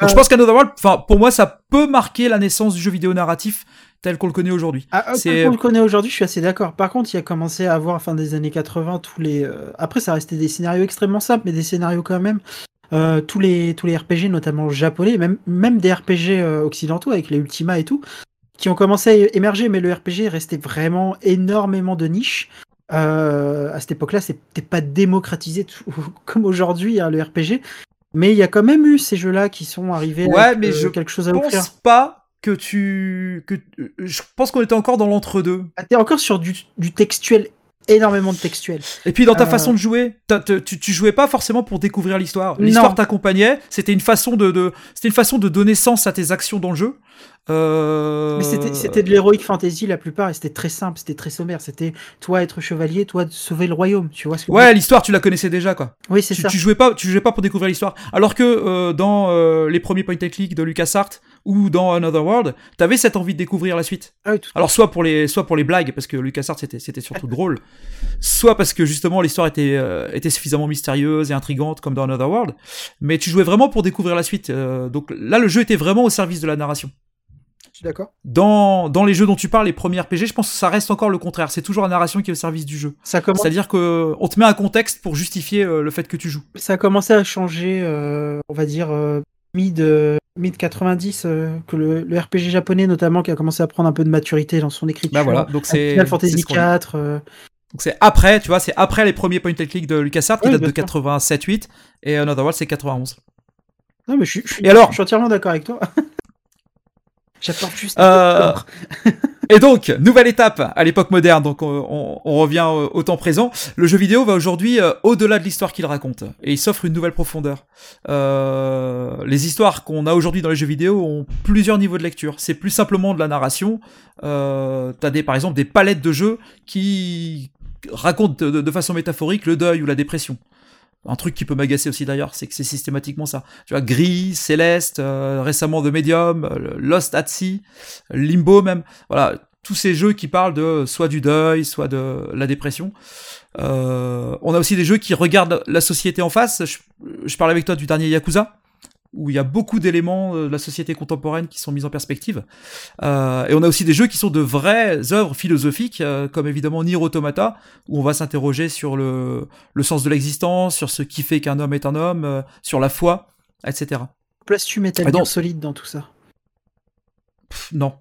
Donc je Euh, pense qu'Another World, enfin pour moi, ça peut marquer la naissance du jeu vidéo narratif tel qu'on le connaît aujourd'hui. Ah, ah, C'est- comme on le connaît aujourd'hui, je suis assez d'accord. Par contre, il a commencé à avoir, fin des années 80, tous les. euh, Après, ça restait des scénarios extrêmement simples, mais des scénarios quand même. Euh, tous les tous les RPG, notamment japonais, même même des RPG euh, occidentaux avec les Ultima et tout, qui ont commencé à émerger, mais le RPG restait vraiment énormément de niche. Euh, à cette époque-là, c'était pas démocratisé <laughs> tout- comme aujourd'hui hein, le RPG, mais il y a quand même eu ces jeux-là qui sont arrivés Ouais, avec mais euh, je quelque chose à offrir. pense pas que tu que je pense qu'on était encore dans l'entre-deux. Ah, T'es encore sur du, du textuel, énormément de textuel. Et puis dans ta Euh, façon de jouer, tu, tu jouais pas forcément pour découvrir l'histoire. L'histoire t'accompagnait. C'était une façon de, de c'était une façon de donner sens à tes actions dans le jeu. Euh... Mais c'était- de l'heroic fantasy la plupart, et c'était très simple, c'était très sommaire. C'était toi être chevalier, toi sauver le royaume. Tu vois ce que Ouais, l'histoire tu la connaissais déjà quoi. Oui, c'est ça. tu jouais pas, tu jouais pas pour découvrir l'histoire. Alors que euh, dans euh, les premiers point and click de LucasArts ou dans Another World, t'avais cette envie de découvrir la suite. Ah oui, tout- Alors soit pour les soit pour les blagues parce que LucasArts c'était c'était surtout <laughs> drôle, soit parce que justement l'histoire était euh, était suffisamment mystérieuse et intrigante comme dans Another World, mais tu jouais vraiment pour découvrir la suite. euh, donc là le jeu était vraiment au service de la narration. je suis d'accord. Dans dans les jeux dont tu parles, les premiers RPG, je pense que ça reste encore le contraire. C'est toujours la narration qui est au service du jeu. Ça, commence, C'est-à-dire que on te met un contexte pour justifier euh, le fait que tu joues. ça a commencé à changer, euh, on va dire, euh, mid, euh, mid 90, euh, que le, le RPG japonais notamment, qui a commencé à prendre un peu de maturité dans son écriture. Bah voilà, donc c'est Final Fantasy ce qu'on- 4. euh, Donc c'est après, tu vois, c'est après les premiers point and click de LucasArts qui Oui, datent bien de sûr. 87-8 et Another World c'est 91. Non, mais je, je suis- Et alors je suis entièrement d'accord avec toi. <laughs> J'apporte juste. Euh, un peu de. Et donc, nouvelle étape à l'époque moderne, donc on, on- on revient au, temps présent. Le jeu vidéo va aujourd'hui euh, au-delà de l'histoire qu'il raconte, et il s'offre une nouvelle profondeur. Euh, les histoires qu'on a aujourd'hui dans les jeux vidéo ont plusieurs niveaux de lecture. C'est plus simplement de la narration. Euh, T'as des, par exemple, des palettes de jeux qui racontent de façon métaphorique le deuil ou la dépression. Un truc qui peut m'agacer aussi d'ailleurs, c'est que c'est systématiquement ça. Tu vois, Gris, Céleste, euh, récemment The Medium, euh, Lost at Sea, Limbo même. Voilà, tous ces jeux qui parlent de soit du deuil, soit de la dépression. Euh, on a aussi des jeux qui regardent la société en face. Je, je parlais avec toi du dernier Yakuza, où il y a beaucoup d'éléments euh, de la société contemporaine qui sont mis en perspective. Euh, et on a aussi des jeux qui sont de vraies œuvres philosophiques, euh, comme évidemment Nier Automata, où on va s'interroger sur le, le sens de l'existence, sur ce qui fait qu'un homme est un homme, euh, sur la foi, etc. Places-tu Metal Ah, Gear non. Solid dans tout ça Pff, non,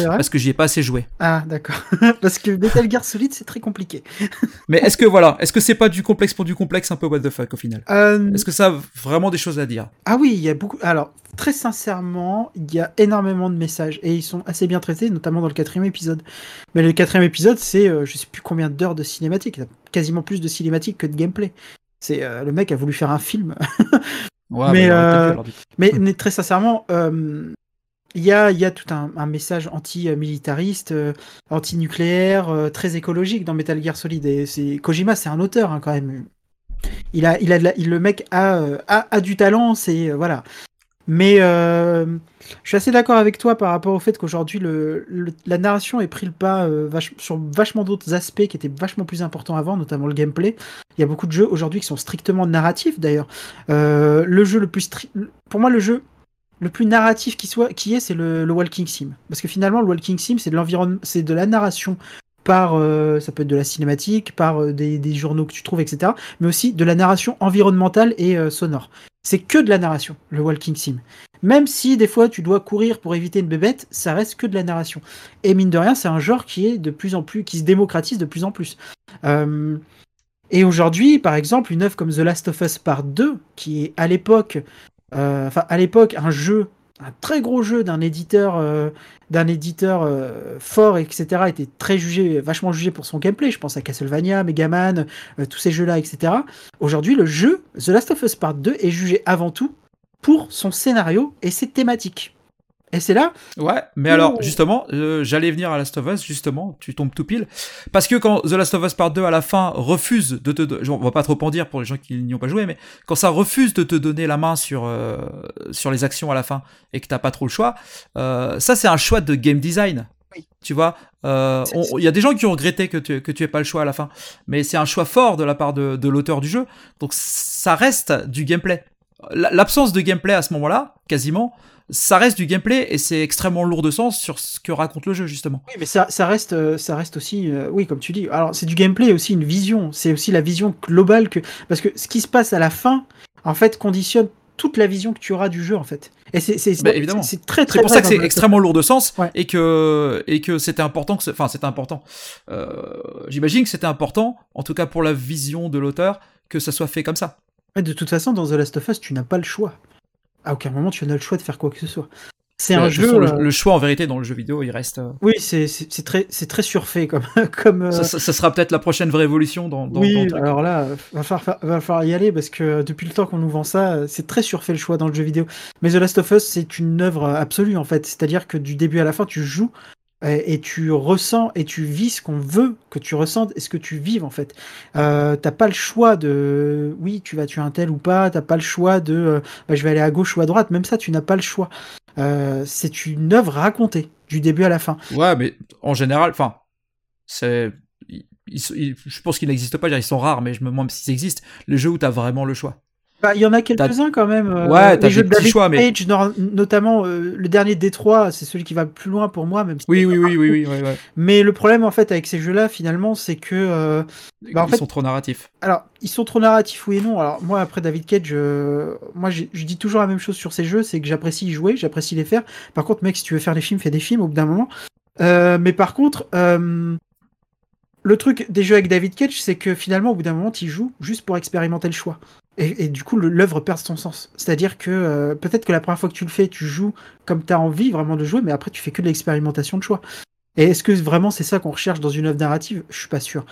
vrai parce que j'y ai pas assez joué. Ah, d'accord. <laughs> Parce que Metal Gear Solid, c'est très compliqué. <laughs> Mais est-ce que voilà, est-ce que c'est pas du complexe pour du complexe un peu what the fuck au final Euh, Est-ce que ça a vraiment des choses à dire Ah oui, il y a beaucoup. Alors, très sincèrement, il y a énormément de messages et ils sont assez bien traités, notamment dans le quatrième épisode. Mais le quatrième épisode, c'est euh, je sais plus combien d'heures de cinématique. Il y a quasiment plus de cinématique que de gameplay. C'est euh, le mec a voulu faire un film. <laughs> Ouais, Mais, mais très sincèrement, euh, il y, a, tout un, message anti-militariste, euh, anti-nucléaire, euh, très écologique dans Metal Gear Solid. Et Kojima, c'est un auteur hein, quand même. Il le mec a, euh, du talent, c'est voilà. Mais je suis assez d'accord avec toi par rapport au fait qu'aujourd'hui la narration ait pris le pas sur vachement d'autres aspects qui étaient vachement plus importants avant, notamment le gameplay. Il y a beaucoup de jeux aujourd'hui qui sont strictement narratifs d'ailleurs. Le jeu le plus stri- pour moi le jeu le plus narratif qui soit, qui est, c'est le, walking sim. Parce que finalement, le walking sim, c'est de l'environnement, c'est de la narration par, euh, ça peut être de la cinématique, par euh, des, journaux que tu trouves, etc. Mais aussi de la narration environnementale et euh, sonore. C'est que de la narration, le walking sim. Même si des fois tu dois courir pour éviter une bébête, ça reste que de la narration. Et mine de rien, c'est un genre qui est de plus en plus, qui se démocratise de plus en plus. Et aujourd'hui, par exemple, une œuvre comme The Last of Us Part 2, qui est à l'époque, enfin à l'époque, un jeu, un très gros jeu d'un éditeur, euh, d'un éditeur euh, fort, etc., était très jugé, vachement jugé pour son gameplay. Je pense à Castlevania, Megaman, euh, tous ces jeux-là, etc. Aujourd'hui, le jeu The Last of Us Part 2 est jugé avant tout pour son scénario et ses thématiques. Et c'est là, Ouais, mais alors justement, euh, j'allais venir à Last of Us, justement, tu tombes tout pile. Parce que quand The Last of Us Part 2 à la fin refuse de te. de- On va pas trop en dire pour les gens qui n'y ont pas joué, mais quand ça refuse de te donner la main sur, euh, sur les actions à la fin et que t'as pas trop le choix, euh, ça c'est un choix de game design. Oui. Tu vois, euh, il y a des gens qui ont regretté que tu, que tu aies pas le choix à la fin, mais c'est un choix fort de la part de, de l'auteur du jeu, donc ça reste du gameplay. L'absence de gameplay à ce moment-là, quasiment, ça reste du gameplay et c'est extrêmement lourd de sens sur ce que raconte le jeu justement. Oui, mais ça, ça reste, euh, ça reste aussi, euh, oui, comme tu dis. Alors, c'est du gameplay et aussi une vision. C'est aussi la vision globale que, parce que ce qui se passe à la fin, en fait, conditionne toute la vision que tu auras du jeu, en fait. Et c'est, c'est, Bah, évidemment. c'est très, très. C'est pour ça que c'est extrêmement lourd de sens Ouais. et que et que c'était important que enfin c'était important. Euh, J'imagine que c'était important, en tout cas pour la vision de l'auteur, que ça soit fait comme ça. Ouais, De toute façon, dans The Last of Us, tu n'as pas le choix. À aucun moment, tu n'as le choix de faire quoi que ce soit. C'est Euh, un jeu. façon, euh, le choix en vérité dans le jeu vidéo, il reste. euh, Oui, c'est, très, c'est très surfait comme, <laughs> comme. euh, ça, ça- ça sera peut-être la prochaine vraie évolution dans, dans, oui, dans alors là, va falloir, va falloir y aller parce que depuis le temps qu'on nous vend ça, c'est très surfait le choix dans le jeu vidéo. Mais The Last of Us, c'est une œuvre absolue en fait. C'est-à-dire que du début à la fin, tu joues et tu ressens et tu vis ce qu'on veut que tu ressentes et ce que tu vives en fait. Euh, t'as pas le choix de oui, tu vas tuer un tel ou pas. T'as pas le choix de euh, bah, je vais aller à gauche ou à droite. Même ça, tu n'as pas le choix. Euh, c'est une œuvre racontée du début à la fin. Ouais, mais en général, enfin, c'est. je pense qu'ils n'existent pas, ils sont rares, mais je me demande s'ils existent. Les jeux où t'as vraiment le choix. Bah, il y en a quelques-uns quand même. euh, Ouais, t'as des de petits choix, mais- notamment euh, le dernier Détroit, c'est celui qui va le plus loin pour moi, même si Oui, oui, oui, oui, oui, ouais, ouais. Mais le problème en fait avec ces jeux-là, finalement, c'est que euh, Bah, en Ils fait- sont trop narratifs. alors ils sont trop narratifs oui et non. Alors moi après David Cage, euh, moi je dis toujours la même chose sur ces jeux, c'est que j'apprécie y jouer, j'apprécie les faire. Par contre, mec, si tu veux faire des films, fais des films au bout d'un moment. Mais par contre, le truc des jeux avec David Cage, c'est que finalement, au bout d'un moment, tu joues juste pour expérimenter le choix. Et, du coup, l'œuvre perd son sens. C'est-à-dire que euh, peut-être que la première fois que tu le fais, tu joues comme tu as envie vraiment de jouer, mais après, tu fais que de l'expérimentation de choix. Et est-ce que vraiment c'est ça qu'on recherche dans une œuvre narrative? Je suis pas sûr.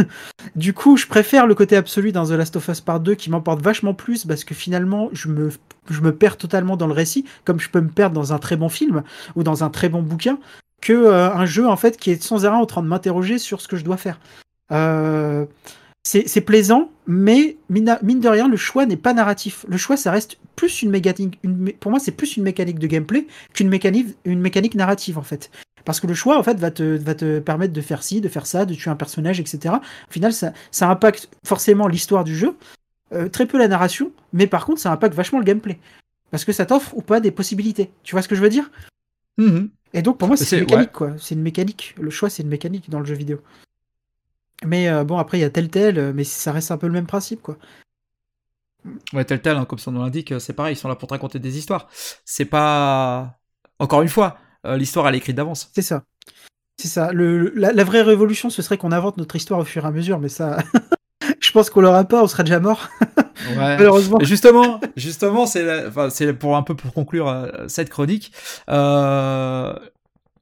<laughs> du coup, je préfère le côté absolu dans The Last of Us Part 2 qui m'emporte vachement plus parce que finalement, je me, je me perds totalement dans le récit, comme je peux me perdre dans un très bon film ou dans un très bon bouquin, que euh, un jeu en fait qui est sans arrêt en train de m'interroger sur ce que je dois faire. Euh, c'est plaisant, mais mine, mine de rien, le choix n'est pas narratif. Le choix, ça reste plus une mécanique. Une, pour moi, c'est plus une mécanique de gameplay qu'une mécanique, une mécanique narrative en fait. Parce que le choix, en fait, va te, va te permettre de faire ci, de faire ça, de tuer un personnage, etc. Au final, ça, ça impacte forcément l'histoire du jeu, euh, très peu la narration, mais par contre, ça impacte vachement le gameplay. Parce que ça t'offre ou pas des possibilités. Tu vois ce que je veux dire? Mhm. Et donc, pour moi, c'est C'est- une mécanique, quoi. C'est une mécanique. Le choix, c'est une mécanique dans le jeu vidéo. Mais euh, bon, après, il y a tel tel, euh, mais ça reste un peu le même principe, quoi. Ouais, tel tel, hein, comme son nom l'indique, c'est pareil, ils sont là pour te raconter des histoires. C'est pas. Encore une fois, euh, l'histoire elle est écrite d'avance. C'est ça. C'est ça. Le, la, la vraie révolution, ce serait qu'on invente notre histoire au fur et à mesure, mais ça. <laughs> je pense qu'on l'aura pas, on sera déjà mort, Ouais. <laughs> malheureusement. Justement, justement, c'est enfin, pour un peu pour conclure euh, cette chronique. Euh,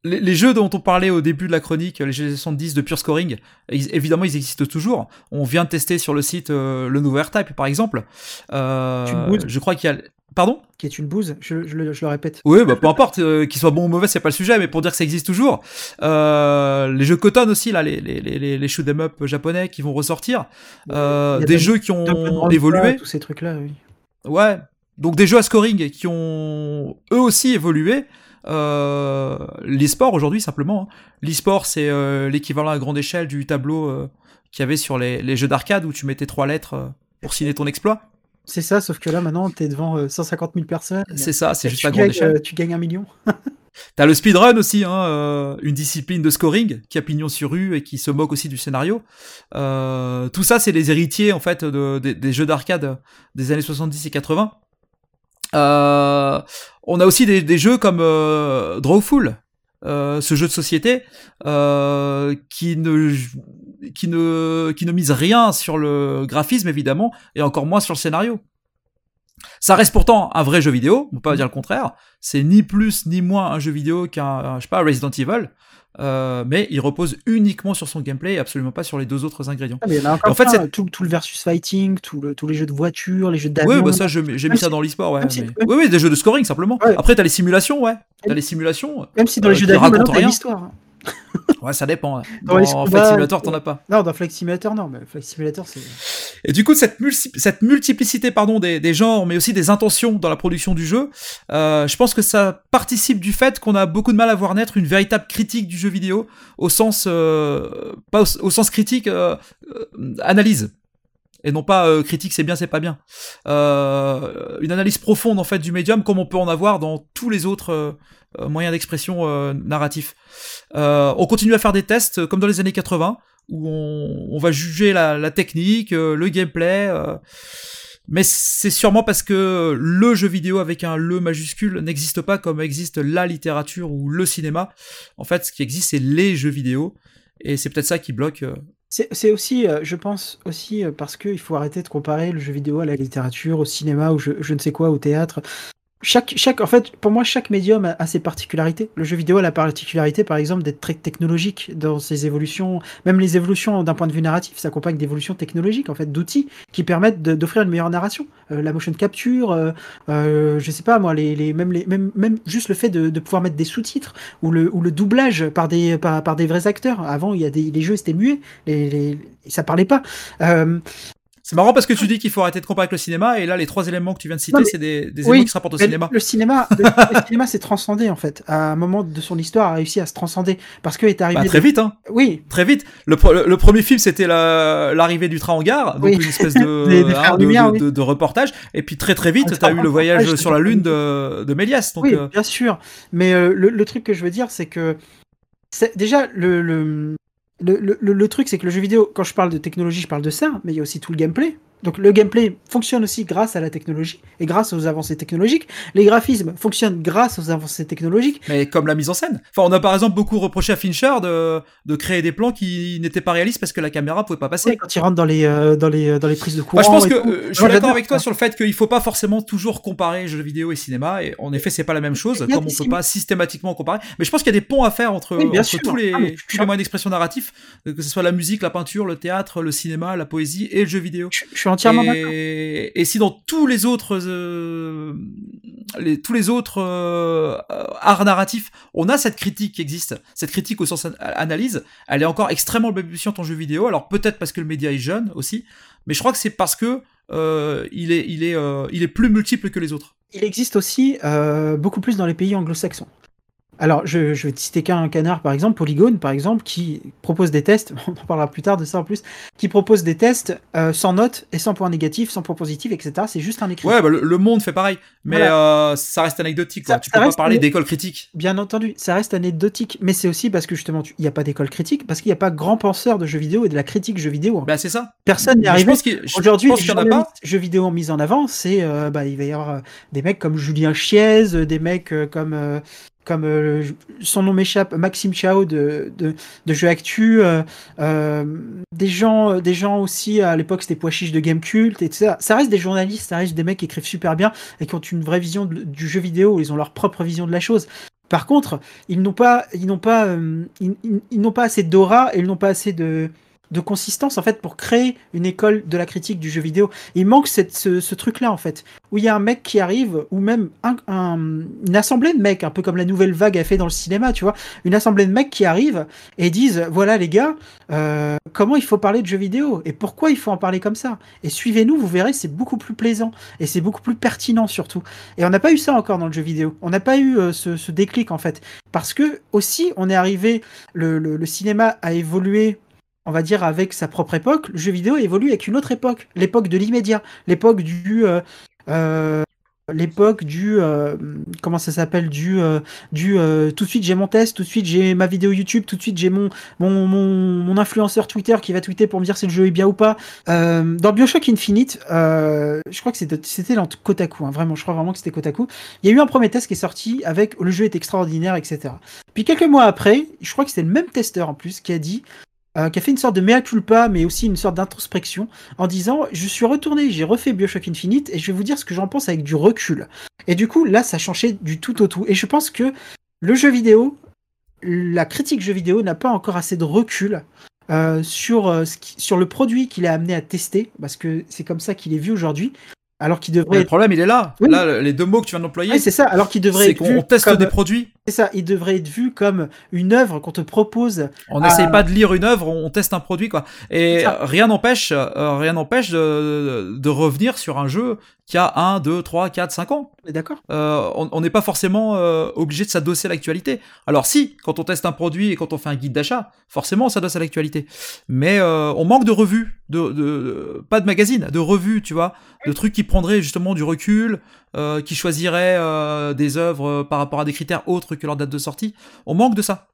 les, les jeux dont on parlait au début de la chronique, les jeux 70 de pure scoring, ils- évidemment, ils existent toujours. On vient de tester sur le site euh, le nouveau R-Type, par exemple. Euh, je crois qu'il y a. Pardon? Qui est une bouse, je, je le, je le répète. Oui, bah peu importe, euh, qu'il soit bon ou mauvais, c'est pas le sujet, mais pour dire que ça existe toujours. Euh, les jeux Cotton aussi, là, les, les, les, les shoot 'em up japonais qui vont ressortir. Euh, des jeux qui ont évolué. Tous ces trucs-là, oui. Ouais. Donc des jeux à scoring qui ont eux aussi évolué. Euh, L'e-sport aujourd'hui simplement. hein. L'e-sport c'est euh, l'équivalent à grande échelle du tableau euh, qu'il y avait sur les, les jeux d'arcade où tu mettais trois lettres pour signer ton exploit. C'est ça, sauf que là maintenant t'es devant euh, 150 000 personnes. C'est ça, c'est juste pas grande échelle. tu gagnes un million. <laughs> T'as le speedrun aussi, hein, euh, une discipline de scoring qui a pignon sur rue et qui se moque aussi du scénario. Euh, tout ça, c'est les héritiers en fait de- des- des jeux d'arcade des années 70 et 80. Euh, on a aussi des, des jeux comme euh, Drawful, euh, ce jeu de société euh, qui ne qui ne qui ne mise rien sur le graphisme évidemment et encore moins sur le scénario. Ça reste pourtant un vrai jeu vidéo, on peut pas dire le contraire. C'est ni plus ni moins un jeu vidéo qu'un, je sais pas, Resident Evil, euh, mais il repose uniquement sur son gameplay et absolument pas sur les deux autres ingrédients. Ah, mais en fait, c'est- tout, tout le versus fighting, tout le- tous les jeux de voiture, les jeux d'avion. Oui, bah ça, j'ai mis ça dans l'e-sport, ouais. si- Oui, oui, des jeux de scoring simplement. Ouais. Après, t'as les simulations, ouais. T'as les simulations. Même si dans euh, les jeux d'avion, t'as rien. Hein. <laughs> Ouais, ça dépend. ouais. Dans les Dans Flight Simulator, t'en as pas. Non, dans Flight Simulator, non, mais Flight Simulator, c'est. Et du coup, cette, multi- cette multiplicité pardon, des, des genres, mais aussi des intentions dans la production du jeu, euh, je pense que ça participe du fait qu'on a beaucoup de mal à voir naître une véritable critique du jeu vidéo au sens euh, pas au, au sens critique euh, euh, analyse et non pas euh, critique c'est bien c'est pas bien euh, une analyse profonde en fait du médium comme on peut en avoir dans tous les autres euh, moyens d'expression euh, narratifs Euh, on continue à faire des tests comme dans les années 80 où on, va juger la, technique, le gameplay. mais c'est sûrement parce que le jeu vidéo avec un le majuscule n'existe pas comme existe la littérature ou le cinéma. En fait, ce qui existe, c'est les jeux vidéo. Et c'est peut-être ça qui bloque. C'est aussi, je pense, aussi parce qu'il faut arrêter de comparer le jeu vidéo à la littérature, au cinéma, ou je ne sais quoi, au théâtre. Chaque, chaque, en fait, pour moi, chaque médium a, ses particularités. Le jeu vidéo a la particularité, par exemple, d'être très technologique dans ses évolutions. Même les évolutions d'un point de vue narratif s'accompagnent d'évolutions technologiques, en fait, d'outils qui permettent d'offrir une meilleure narration. Euh, la motion capture, euh, euh, je sais pas moi, les, les, même, les, même, même juste le fait de, de pouvoir mettre des sous-titres ou le, ou le doublage par des, par, par des vrais acteurs. Avant, il y a des, les jeux c'était muet, les, les, ça parlait pas. C'est marrant parce que tu dis qu'il faut arrêter de comparer avec le cinéma. Et là, les trois éléments que tu viens de citer, c'est des, des oui, éléments qui se rapportent au cinéma. Le cinéma, <laughs> le, le cinéma s'est transcendé en fait. À un moment de son histoire, a réussi à se transcender parce que est arrivé. Bah, très vite, hein. Oui, Très vite. Le, pro- le, le premier film, c'était la- l'arrivée du train en gare, donc Oui. une espèce de, <laughs> Des- des hein, frères de, Lumière, de- oui. de- de reportage. Et puis très très vite, Ah, t'as eu le voyage sur la lune de, de Méliès. Donc, oui, euh, bien sûr. Mais euh, le, le truc que je veux dire, c'est que déjà le le, le, le, truc, c'est que le jeu vidéo, quand je parle de technologie, je parle de ça, mais il y a aussi tout le gameplay. Donc le gameplay fonctionne aussi grâce à la technologie et grâce aux avancées technologiques. Les graphismes fonctionnent grâce aux avancées technologiques. mais comme la mise en scène. Enfin, on a par exemple beaucoup reproché à Fincher de, de créer des plans qui n'étaient pas réalistes parce que la caméra pouvait pas passer. Oui, quand ils rentrent dans les euh, dans les dans les prises de courant. Moi, je pense que euh, je suis d'accord avec toi sur le fait qu'il faut pas forcément toujours comparer jeux vidéo et cinéma. Et en effet, c'est pas la même chose, Il comme on peut pas systématiquement comparer. Mais je pense qu'il y a des ponts à faire entre, Oui, bien entre sûr. tous les, Ah, tous les moyens d'expression narratifs, euh, que ce soit la musique, la peinture, le théâtre, le cinéma, la poésie et le jeu vidéo. Je, je suis entièrement d'accord. Et, si dans tous les autres, euh, les, tous les autres euh, arts narratifs, on a cette critique qui existe, cette critique au sens an- analyse, elle est encore extrêmement balbutiante en jeu vidéo. Alors peut-être parce que le média est jeune aussi, mais je crois que c'est parce que euh, il est, il est, euh, il est plus multiple que les autres. Il existe aussi euh, beaucoup plus dans les pays anglo-saxons. Alors, je, je vais te citer qu'un canard, par exemple, Polygon, par exemple, qui propose des tests, <laughs> on en parlera plus tard de ça en plus, qui propose des tests euh, sans notes et sans points négatifs, sans points positifs, etc. C'est juste un écrit. Ouais, bah, le, le monde fait pareil, mais Voilà. euh, ça reste anecdotique. Quoi. Ça- tu ça peux pas parler d'école critique. Bien entendu, ça reste anecdotique, mais c'est aussi parce que justement, il n'y a pas d'école critique, parce qu'il n'y a pas grand penseur de jeux vidéo et de la critique jeux vidéo. Bah c'est ça. Personne n'est arrivé. qu'il je Aujourd'hui, pense en pas. jeux vidéo mis en avant, c'est euh, bah, il va y avoir euh, des mecs comme Julien Chiez, des mecs comme euh, comme euh, son nom m'échappe, Maxime Chao de, de, de Jeux Actu, euh, euh, des gens des gens aussi à l'époque c'était Pois Chiche de Game Cult, etc. Ça reste des journalistes, ça reste des mecs qui écrivent super bien et qui ont une vraie vision du jeu vidéo, ils ont leur propre vision de la chose. Par contre, ils n'ont pas, ils n'ont pas, euh, ils, ils- ils n'ont pas assez d'aura et ils n'ont pas assez de, de consistance en fait pour créer une école de la critique du jeu vidéo. Il manque cette, ce, truc-là en fait, où il y a un mec qui arrive, ou même un, un- une assemblée de mecs, un peu comme la nouvelle vague a fait dans le cinéma, tu vois, une assemblée de mecs qui arrivent et disent voilà les gars, euh, comment il faut parler de jeux vidéo et pourquoi il faut en parler comme ça? Et suivez-nous, vous verrez, c'est beaucoup plus plaisant et c'est beaucoup plus pertinent surtout. Et on n'a pas eu ça encore dans le jeu vidéo. On n'a pas eu euh, ce, ce déclic en fait, parce que aussi on est arrivé, le, le cinéma a évolué on va dire, avec sa propre époque, le jeu vidéo évolue avec une autre époque, l'époque de l'immédiat, l'époque du, euh, euh, l'époque du, euh, comment ça s'appelle, du, du, tout de suite j'ai mon test, tout de suite j'ai ma vidéo YouTube, tout de suite j'ai mon, mon, mon, influenceur Twitter qui va tweeter pour me dire si le jeu est bien ou pas. Dans Bioshock Infinite, je crois que c'était c'était dans Kotaku, hein, vraiment, je crois vraiment que c'était Kotaku. Il y a eu un premier test qui est sorti avec le jeu est extraordinaire, etc. Puis quelques mois après, je crois que c'est le même testeur en plus qui a dit euh, qui a fait une sorte de mea culpa, mais aussi une sorte d'introspection, en disant je suis retourné, j'ai refait Bioshock Infinite et je vais vous dire ce que j'en pense avec du recul. Et du coup, là, ça changé du tout au tout. Et je pense que le jeu vidéo, la critique jeu vidéo n'a pas encore assez de recul euh, sur, euh, sur le produit qu'il a amené à tester, parce que c'est comme ça qu'il est vu aujourd'hui, alors qu'il Mais devrait le être... problème, il est là. Oui. Là, les deux mots que tu viens d'employer, Ouais, c'est ça, alors qu'il devrait c'est être vu qu'on teste comme... des produits. C'est ça, il devrait être vu comme une œuvre qu'on te propose. On n'essaye pas de lire une œuvre, on teste un produit, quoi. Et rien n'empêche, euh, rien n'empêche de, de revenir sur un jeu qui a 1, 2, 3, 4, 5 ans. D'accord Euh, on n'est pas forcément euh, obligé de s'adosser à l'actualité. Alors si, quand on teste un produit et quand on fait un guide d'achat, forcément on s'adosse à l'actualité. Mais on manque de revues, de, de, de- pas de magazines, de revues, tu vois, de trucs qui prendraient justement du recul, euh, qui choisiraient euh, des œuvres euh, par rapport à des critères autres que leur date de sortie. On manque de ça.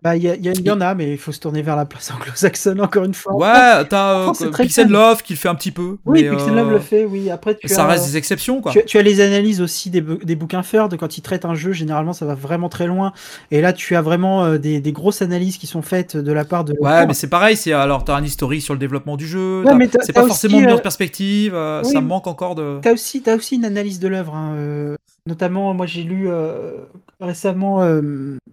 Bah, il y, y y en a, mais il faut se tourner vers la place anglo-saxonne encore une fois. Ouais, t'as France, c'est euh, Pixel. Love qui le fait un petit peu. Oui, mais, Pixel euh, Love le fait, oui. Après, tu Ça as, reste des exceptions, quoi. tu, as- tu as les analyses aussi des, des bouquins Third quand ils traitent un jeu. Généralement, ça va vraiment très loin. Et là, tu as vraiment euh, des, des grosses analyses qui sont faites de la part de. Ouais, mais c'est pareil, c'est alors t'as un historique sur le développement du jeu, Ouais, c'est pas forcément euh, perspective, euh, oui. ça manque encore de. T'as aussi, t'as aussi une analyse de l'œuvre. hein, euh, notamment, moi, j'ai lu euh, récemment euh,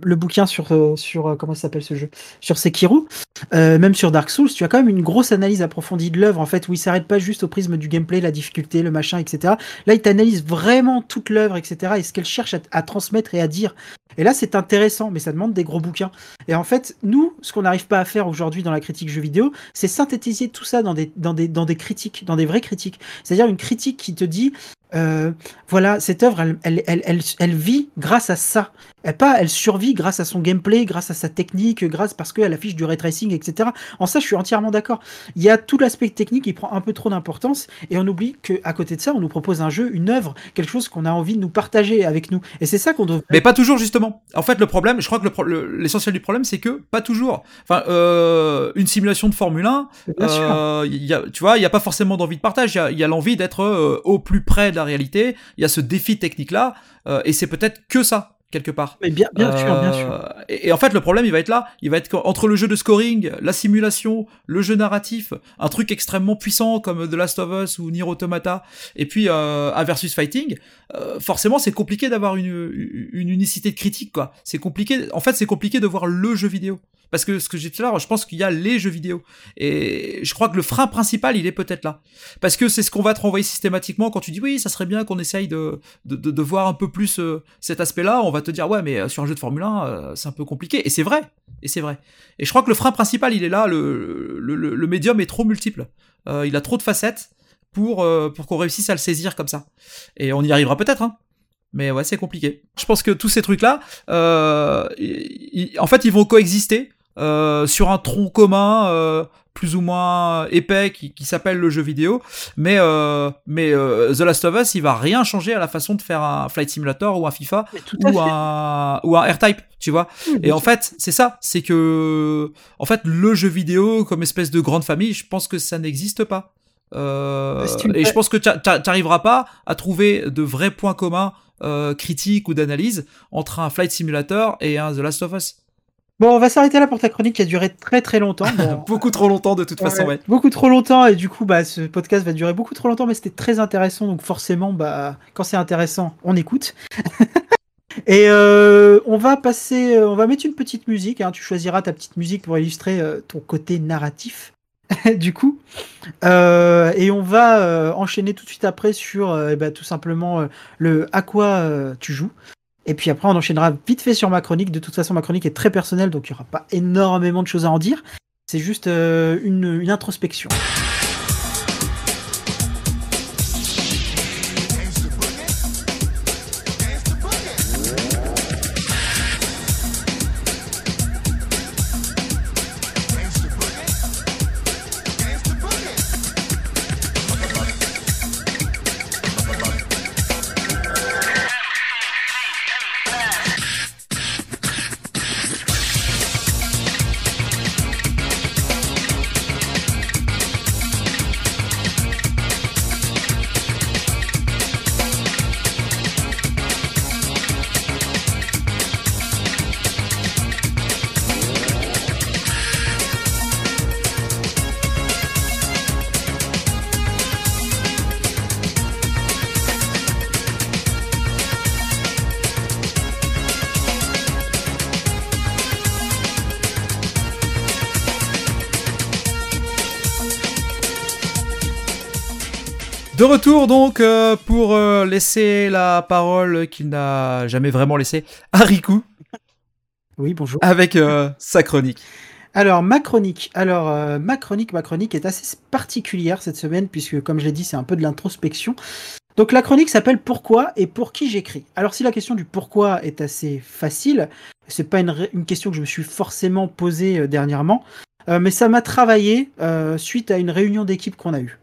le bouquin sur, euh, sur comment s'appelle ce jeu? Sur Sekiro. Même sur Dark Souls, tu as quand même une grosse analyse approfondie de l'œuvre, en fait, où il s'arrête pas juste au prisme du gameplay, la difficulté, le machin, etc. Là, il t'analyse vraiment toute l'œuvre, etc. et ce qu'elle cherche à, transmettre et à dire. Et là, c'est intéressant, mais ça demande des gros bouquins. Et en fait, nous, ce qu'on n'arrive pas à faire aujourd'hui dans la critique jeu vidéo, c'est synthétiser tout ça dans des, dans des, dans des critiques, dans des vraies critiques. C'est-à-dire une critique qui te dit, euh, voilà, cette œuvre, elle, elle, elle, elle, elle vit grâce à ça. Elle, pas, elle survit grâce à son gameplay, grâce à sa technique, grâce parce qu'elle affiche du ray tracing, etc. En ça, je suis entièrement d'accord. Il y a tout l'aspect technique qui prend un peu trop d'importance et on oublie qu'à côté de ça, on nous propose un jeu, une œuvre, quelque chose qu'on a envie de nous partager avec nous. Et c'est ça qu'on devrait. Mais pas toujours justement. En fait, le problème, je crois que le pro- le- l'essentiel du problème, c'est que pas toujours. Enfin, euh, une simulation de Formule 1, Bien sûr. euh, il y a, tu vois, il y a pas forcément d'envie de partage. Il y a, a l'envie d'être au plus près de la réalité. Il y a ce défi technique là, euh, et c'est peut-être que ça quelque part. Mais bien, bien sûr, bien sûr. Euh, Et, et en fait, le problème, il va être là. Il va être entre le jeu de scoring, la simulation, le jeu narratif, un truc extrêmement puissant comme The Last of Us ou Nier Automata, et puis euh, un versus fighting. euh, forcément, c'est compliqué d'avoir une, une unicité de critique, quoi. C'est compliqué. En fait, c'est compliqué de voir le jeu vidéo. Parce que ce que j'ai dit tout à l'heure, je pense qu'il y a les jeux vidéo. Et je crois que le frein principal, il est peut-être là. Parce que c'est ce qu'on va te renvoyer systématiquement quand tu dis oui, ça serait bien qu'on essaye de, de, de, voir un peu plus euh, cet aspect-là. On va te dire ouais, mais euh, sur un jeu de Formule 1, euh, c'est un peu compliqué. Et c'est vrai. Et c'est vrai. Et je crois que le frein principal, il est là. Le, le, le, médium est trop multiple. Il a trop de facettes pour, pour qu'on réussisse à le saisir comme ça. Et on y arrivera peut-être, hein. Mais ouais, c'est compliqué. Je pense que tous ces trucs-là, en fait, ils vont coexister euh, sur un tronc commun euh, plus ou moins épais qui, qui s'appelle le jeu vidéo. Mais, euh, mais euh, The Last of Us, il va rien changer à la façon de faire un Flight Simulator ou un FIFA ou un, ou un R-Type, tu vois. Oui, Et en fait, c'est ça, c'est que, en fait, le jeu vidéo comme espèce de grande famille, je pense que ça n'existe pas. Euh, me et je pense que tu n'arriveras pas à trouver de vrais points communs euh, critiques ou d'analyse entre un Flight Simulator et un The Last of Us. Bon, on va s'arrêter là pour ta chronique qui a duré très très longtemps. <laughs> Bon, Beaucoup trop longtemps de toute façon, Ouais. Beaucoup trop longtemps et du coup bah ce podcast va durer beaucoup trop longtemps mais c'était très intéressant donc forcément bah quand c'est intéressant on écoute. <laughs> et euh, on va passer, euh, on va mettre une petite musique. hein. tu choisiras ta petite musique pour illustrer euh, ton côté narratif. <laughs> du coup, Euh, et on va enchaîner tout de suite après sur ben, tout simplement le à quoi tu joues. Et puis après, on enchaînera vite fait sur ma chronique. De toute façon, ma chronique est très personnelle, donc il n'y aura pas énormément de choses à en dire. C'est juste euh, une, une introspection. Retour donc euh, pour euh, laisser la parole qu'il n'a jamais vraiment laissée à Riku Oui, bonjour. avec euh, sa chronique. Alors, ma chronique. Alors, euh, ma chronique, ma chronique est assez particulière cette semaine, puisque, comme je l'ai dit, c'est un peu de l'introspection. Donc, la chronique s'appelle Pourquoi et pour qui j'écris? Alors, si la question du pourquoi est assez facile, c'est pas une, question que je me suis forcément posée euh, dernièrement, euh, mais ça m'a travaillé suite à une réunion d'équipe qu'on a eue.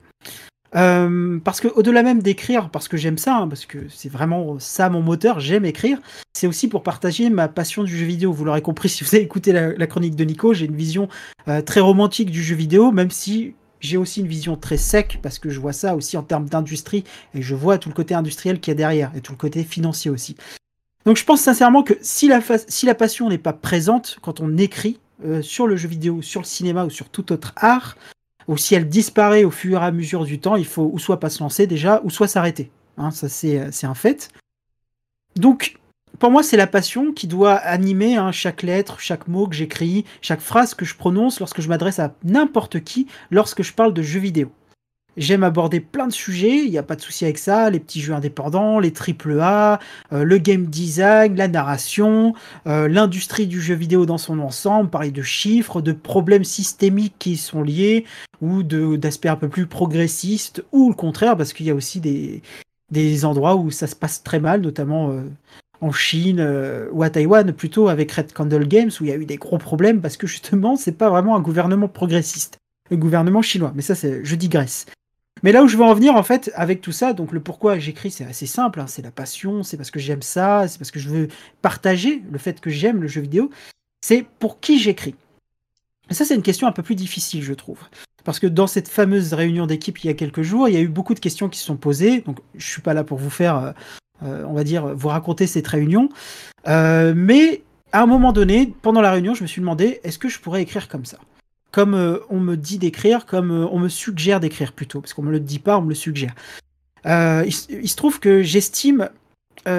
Euh, parce que au-delà même d'écrire, parce que j'aime ça, hein, parce que c'est vraiment ça mon moteur, j'aime écrire, c'est aussi pour partager ma passion du jeu vidéo. Vous l'aurez compris si vous avez écouté la, chronique de Nico, j'ai une vision euh, très romantique du jeu vidéo, même si j'ai aussi une vision très sec, parce que je vois ça aussi en termes d'industrie, et je vois tout le côté industriel qu'il y a derrière, et tout le côté financier aussi. Donc je pense sincèrement que si la, si la passion n'est pas présente quand on écrit euh, sur le jeu vidéo, sur le cinéma ou sur tout autre art, ou si elle disparaît au fur et à mesure du temps, il faut ou soit pas se lancer déjà, ou soit s'arrêter. Hein, ça c'est euh, c'est un fait. Donc pour moi, c'est la passion qui doit animer hein, chaque lettre, chaque mot que j'écris, chaque phrase que je prononce lorsque je m'adresse à n'importe qui lorsque je parle de jeux vidéo. J'aime aborder plein de sujets, il n'y a pas de souci avec ça, les petits jeux indépendants, les triple A, euh, le game design, la narration, euh, l'industrie du jeu vidéo dans son ensemble, parler de chiffres, de problèmes systémiques qui sont liés, ou d'aspects un peu plus progressistes, ou le contraire, parce qu'il y a aussi des, endroits où ça se passe très mal, notamment euh, en Chine ou à Taïwan, plutôt avec Red Candle Games, où il y a eu des gros problèmes, parce que justement, c'est pas vraiment un gouvernement progressiste, le gouvernement chinois. Mais ça, c'est, je digresse. Mais là où je veux en venir, en fait, avec tout ça, donc le pourquoi j'écris, c'est assez simple, hein, c'est la passion, c'est parce que j'aime ça, c'est parce que je veux partager le fait que j'aime le jeu vidéo, c'est pour qui j'écris. Et ça, c'est une question un peu plus difficile, je trouve. Parce que dans cette fameuse réunion d'équipe il y a quelques jours, il y a eu beaucoup de questions qui se sont posées. Donc, je suis pas là pour vous faire, euh, euh, on va dire, vous raconter cette réunion. Euh, mais à un moment donné, pendant la réunion, je me suis demandé est-ce que je pourrais écrire comme ça? Comme euh, on me dit d'écrire, comme euh, on me suggère d'écrire plutôt, parce qu'on me le dit pas, on me le suggère. Euh, il, se trouve que j'estime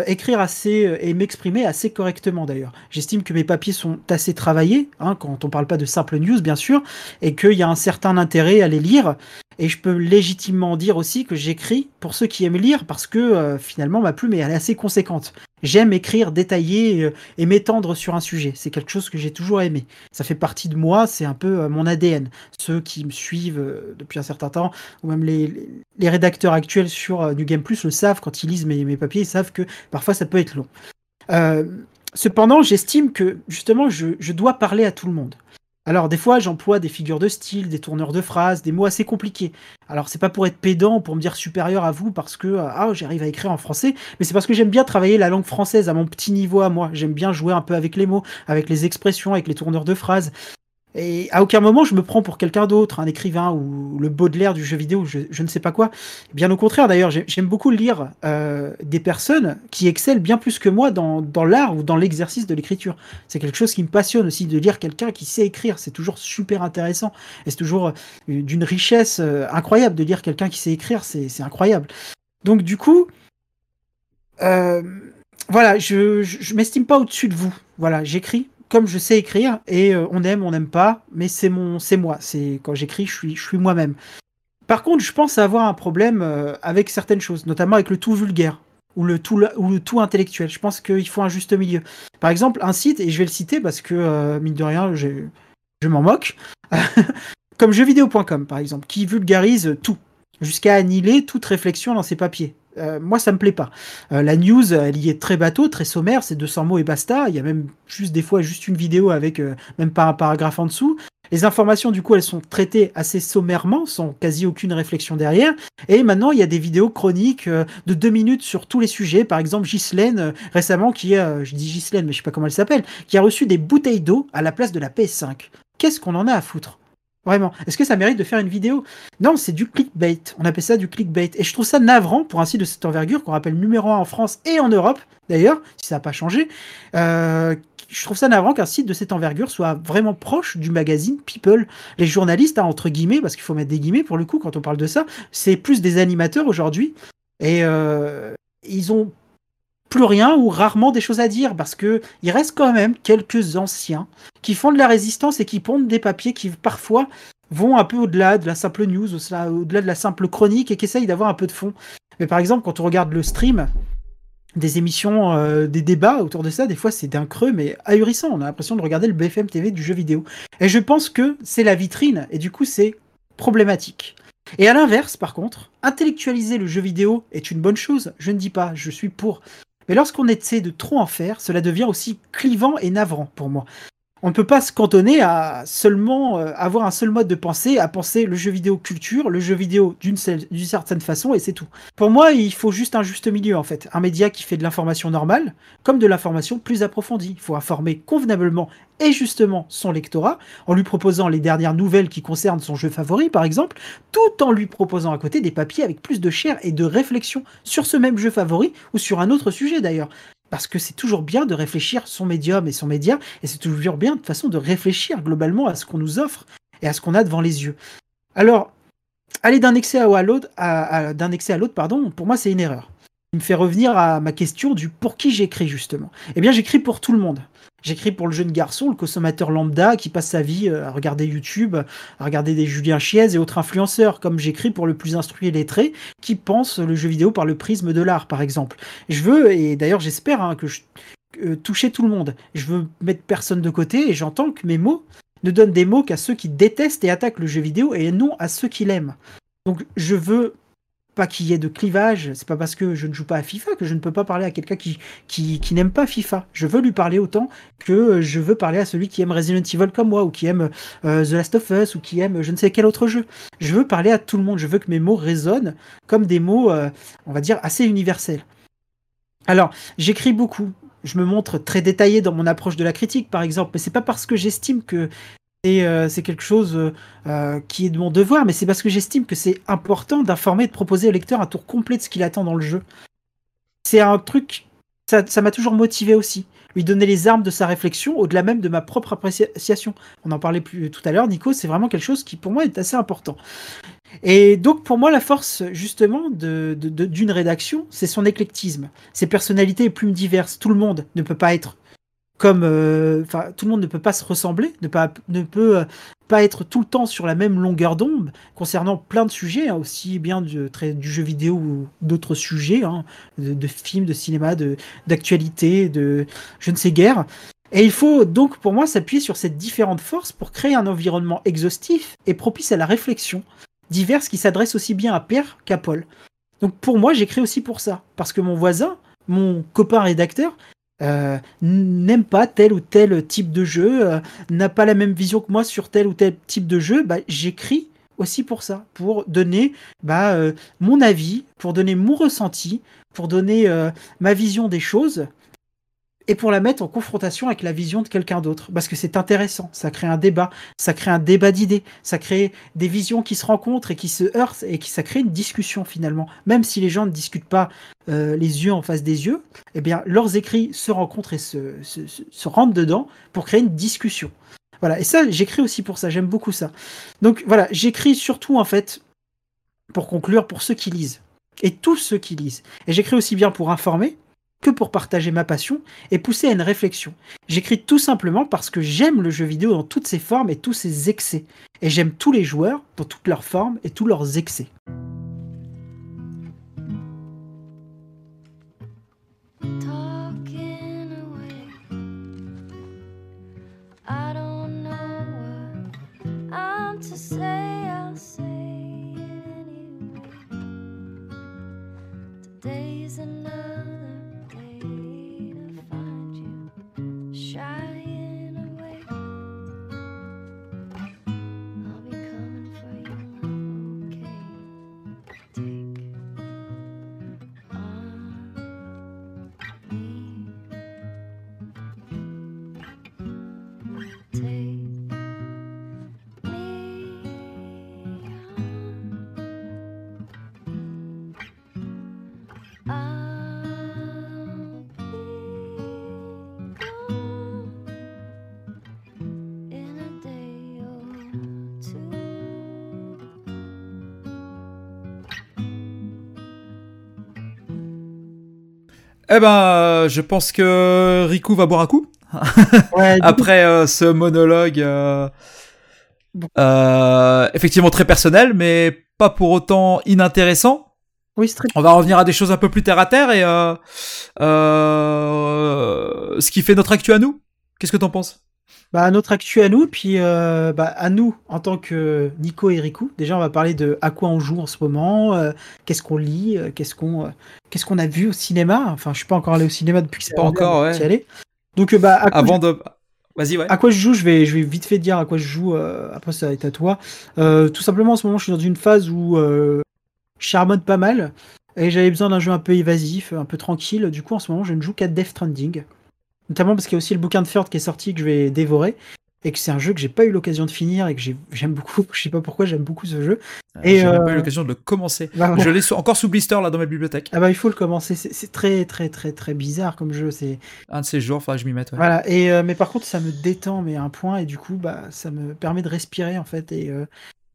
écrire assez et m'exprimer assez correctement d'ailleurs. J'estime que mes papiers sont assez travaillés, hein, quand on parle pas de simple news bien sûr, et qu'il y a un certain intérêt à les lire. Et je peux légitimement dire aussi que j'écris pour ceux qui aiment lire parce que finalement ma plume est assez conséquente. J'aime écrire, détailler euh, et m'étendre sur un sujet. C'est quelque chose que j'ai toujours aimé. Ça fait partie de moi, c'est un peu euh, mon ADN. Ceux qui me suivent euh, depuis un certain temps, ou même les, rédacteurs actuels sur New Game Plus le savent quand ils lisent mes, papiers, ils savent que parfois ça peut être long. Cependant, j'estime que justement je dois parler à tout le monde. Alors des fois j'emploie des figures de style, des tourneurs de phrases, des mots assez compliqués. Alors c'est pas pour être pédant, pour me dire supérieur à vous parce que euh, ah j'arrive à écrire en français, mais c'est parce que j'aime bien travailler la langue française à mon petit niveau à moi. J'aime bien jouer un peu avec les mots, avec les expressions, avec les tourneurs de phrases. Et à aucun moment je me prends pour quelqu'un d'autre, un écrivain ou le Baudelaire du jeu vidéo, je, ne sais pas quoi. Bien au contraire d'ailleurs, j'ai- j'aime beaucoup lire euh, des personnes qui excellent bien plus que moi dans, dans l'art ou dans l'exercice de l'écriture. C'est quelque chose qui me passionne aussi de lire quelqu'un qui sait écrire, c'est toujours super intéressant. Et c'est toujours euh, d'une richesse euh, incroyable de lire quelqu'un qui sait écrire, c'est c'est incroyable. Donc du coup, euh, voilà, je, je, je m'estime pas au-dessus de vous. Voilà, j'écris comme je sais écrire et euh, on aime, on n'aime pas, mais c'est mon, c'est moi. C'est quand j'écris, je suis, je moi-même. Par contre, je pense avoir un problème euh, avec certaines choses, notamment avec le tout vulgaire ou le tout, ou le tout intellectuel. Je pense qu'il faut un juste milieu. Par exemple, un site, et je vais le citer parce que, euh, mine de rien, j'ai- je m'en moque, <laughs> comme jeuxvideo.com par exemple, qui vulgarise tout, jusqu'à annihiler toute réflexion dans ses papiers. Euh, moi, ça me plaît pas. Euh, la news, elle y est très bateau, très sommaire, c'est 200 mots et basta. Il y a même juste des fois juste une vidéo avec euh, même pas un paragraphe en dessous. Les informations, du coup, elles sont traitées assez sommairement, sans quasi aucune réflexion derrière. Et maintenant, il y a des vidéos chroniques de deux minutes sur tous les sujets. Par exemple, Ghislaine, récemment, qui a, je dis Ghislaine, mais je sais pas comment elle s'appelle, qui a reçu des bouteilles d'eau à la place de la PS5. Qu'est-ce qu'on en a à foutre? Vraiment. Est-ce que ça mérite de faire une vidéo? Non, c'est du clickbait. On appelle ça du clickbait. Et je trouve ça navrant pour un site de cette envergure qu'on rappelle numéro 1 en France et en Europe, d'ailleurs, si ça n'a pas changé. Euh, je trouve ça navrant qu'un site de cette envergure soit vraiment proche du magazine People. Les journalistes, hein, entre guillemets, parce qu'il faut mettre des guillemets pour le coup quand on parle de ça, c'est plus des animateurs aujourd'hui. Et euh, ils ont plus rien ou rarement des choses à dire parce que il reste quand même quelques anciens qui font de la résistance et qui pondent des papiers qui parfois vont un peu au-delà de la simple news, au- au-delà de la simple chronique et qui essayent d'avoir un peu de fond. Mais par exemple, quand on regarde le stream, des émissions, euh, des débats autour de ça, des fois c'est d'un creux mais ahurissant. On a l'impression de regarder le BFM TV du jeu vidéo. Et je pense que c'est la vitrine et du coup c'est problématique. Et à l'inverse, par contre, intellectualiser le jeu vidéo est une bonne chose. Je ne dis pas, je suis pour. Mais lorsqu'on essaie de trop en faire, cela devient aussi clivant et navrant pour moi. On ne peut pas se cantonner à seulement euh, avoir un seul mode de pensée, à penser le jeu vidéo culture, le jeu vidéo d'une certaine façon, et c'est tout. Pour moi, il faut juste un juste milieu, en fait. Un média qui fait de l'information normale, comme de l'information plus approfondie. Il faut informer convenablement et justement son lectorat, en lui proposant les dernières nouvelles qui concernent son jeu favori, par exemple, tout en lui proposant à côté des papiers avec plus de chair et de réflexion sur ce même jeu favori, ou sur un autre sujet d'ailleurs. Parce que c'est toujours bien de réfléchir son médium et son média, et c'est toujours bien de façon de réfléchir globalement à ce qu'on nous offre et à ce qu'on a devant les yeux. Alors, aller d'un excès à l'autre, d'un excès à l'autre, pardon, pour moi c'est une erreur. Il me fait revenir à ma question du pour qui j'écris justement. Eh bien, j'écris pour tout le monde. J'écris pour le jeune garçon, le consommateur lambda qui passe sa vie euh, à regarder YouTube, à regarder des Julien Chiez et autres influenceurs, comme j'écris pour le plus instruit et lettré qui pense le jeu vidéo par le prisme de l'art, par exemple. Je veux, et d'ailleurs j'espère hein, que je euh, toucher tout le monde. Je veux mettre personne de côté et j'entends que mes mots ne donnent des mots qu'à ceux qui détestent et attaquent le jeu vidéo et non à ceux qui l'aiment. Donc je veux pas qu'il y ait de clivage. C'est pas parce que je ne joue pas à FIFA que je ne peux pas parler à quelqu'un qui, qui, qui n'aime pas FIFA. Je veux lui parler autant que je veux parler à celui qui aime Resident Evil comme moi ou qui aime euh, The Last of Us ou qui aime je ne sais quel autre jeu. Je veux parler à tout le monde. Je veux que mes mots résonnent comme des mots, euh, on va dire, assez universels. Alors, j'écris beaucoup. Je me montre très détaillé dans mon approche de la critique, par exemple, mais c'est pas parce que j'estime que c'est euh, c'est quelque chose euh, euh, qui est de mon devoir, mais c'est parce que j'estime que c'est important d'informer et de proposer au lecteur un tour complet de ce qu'il attend dans le jeu. C'est un truc, ça m'a toujours motivé aussi. Lui donner les armes de sa réflexion, au-delà même de ma propre appréciation. On en parlait plus tout à l'heure, Nico, c'est vraiment quelque chose qui pour moi est assez important. Et donc pour moi, la force justement d'une rédaction, c'est son éclectisme, ses personnalités et plumes diverses. Tout le monde ne peut pas être comme, euh, tout le monde ne peut pas se ressembler, ne, peut euh, pas être tout le temps sur la même longueur d'onde concernant plein de sujets, hein, aussi bien du, jeu vidéo ou d'autres sujets, hein, de, films, de cinéma, d'actualité, de je ne sais guère. Et il faut donc pour moi s'appuyer sur ces différentes forces pour créer un environnement exhaustif et propice à la réflexion diverses qui s'adressent aussi bien à Pierre qu'à Paul. Donc pour moi, j'écris aussi pour ça. Parce que mon voisin, mon copain rédacteur, euh, n'aime pas tel ou tel type de jeu, euh, n'a pas la même vision que moi sur tel ou tel type de jeu, bah, j'écris aussi pour ça, pour donner bah, euh, mon avis, pour donner mon ressenti, pour donner ma vision des choses et pour la mettre en confrontation avec la vision de quelqu'un d'autre. Parce que c'est intéressant, ça crée un débat, ça crée un débat d'idées, ça crée des visions qui se rencontrent et qui se heurtent et qui ça crée une discussion finalement. Même si les gens ne discutent pas euh, les yeux en face des yeux, eh bien leurs écrits se rencontrent et se, se, se- rentrent dedans pour créer une discussion. Voilà, et ça j'écris aussi pour ça, j'aime beaucoup ça. Donc voilà, j'écris surtout en fait, pour conclure, pour ceux qui lisent. Et tous ceux qui lisent. Et j'écris aussi bien pour informer que pour partager ma passion et pousser à une réflexion. J'écris tout simplement parce que j'aime le jeu vidéo dans toutes ses formes et tous ses excès. Et j'aime tous les joueurs dans toutes leurs formes et tous leurs excès. Eh ben, euh, je pense que Riku va boire un coup <laughs> Ouais, après euh, ce monologue euh, Euh, effectivement très personnel, mais pas pour autant inintéressant. Oui, c'est très On va revenir à des choses un peu plus terre à terre et ce qui fait notre actu à nous. Qu'est-ce que t'en penses? Bah, notre actu à nous, puis euh, bah, à nous en tant que Nico et Riku. Déjà, on va parler de à quoi on joue en ce moment, euh, qu'est-ce qu'on lit, euh, qu'est-ce qu'on qu'est-ce qu'on a vu au cinéma. Enfin, je suis pas encore allé au cinéma depuis que c'est Pas encore, ouais. y aller. Donc, bah, à quoi, Avant de... Vas-y, ouais. à quoi je joue, je vais, je vais vite fait dire à quoi je joue. après, ça va être à toi. Tout simplement, en ce moment, je suis dans une phase où je charbonne pas mal et j'avais besoin d'un jeu un peu évasif, un peu tranquille. Du coup, en ce moment, je ne joue qu'à Death Stranding. Notamment parce qu'il y a aussi le bouquin de Ford qui est sorti que je vais dévorer. Et que c'est un jeu que j'ai pas eu l'occasion de finir et que j'ai- <laughs> j'aime beaucoup. Je sais pas pourquoi j'aime beaucoup ce jeu. et, J'ai euh, pas eu l'occasion de le commencer. Bah. Je l'ai sous- encore sous blister là dans ma bibliothèque. Ah bah il faut le commencer. C'est c'est très très très très bizarre comme jeu. C'est Un de ces jours, faudra que je m'y mette. ouais. voilà. Et euh, mais par contre ça me détend mais à un point et du coup bah ça me permet de respirer en fait et euh,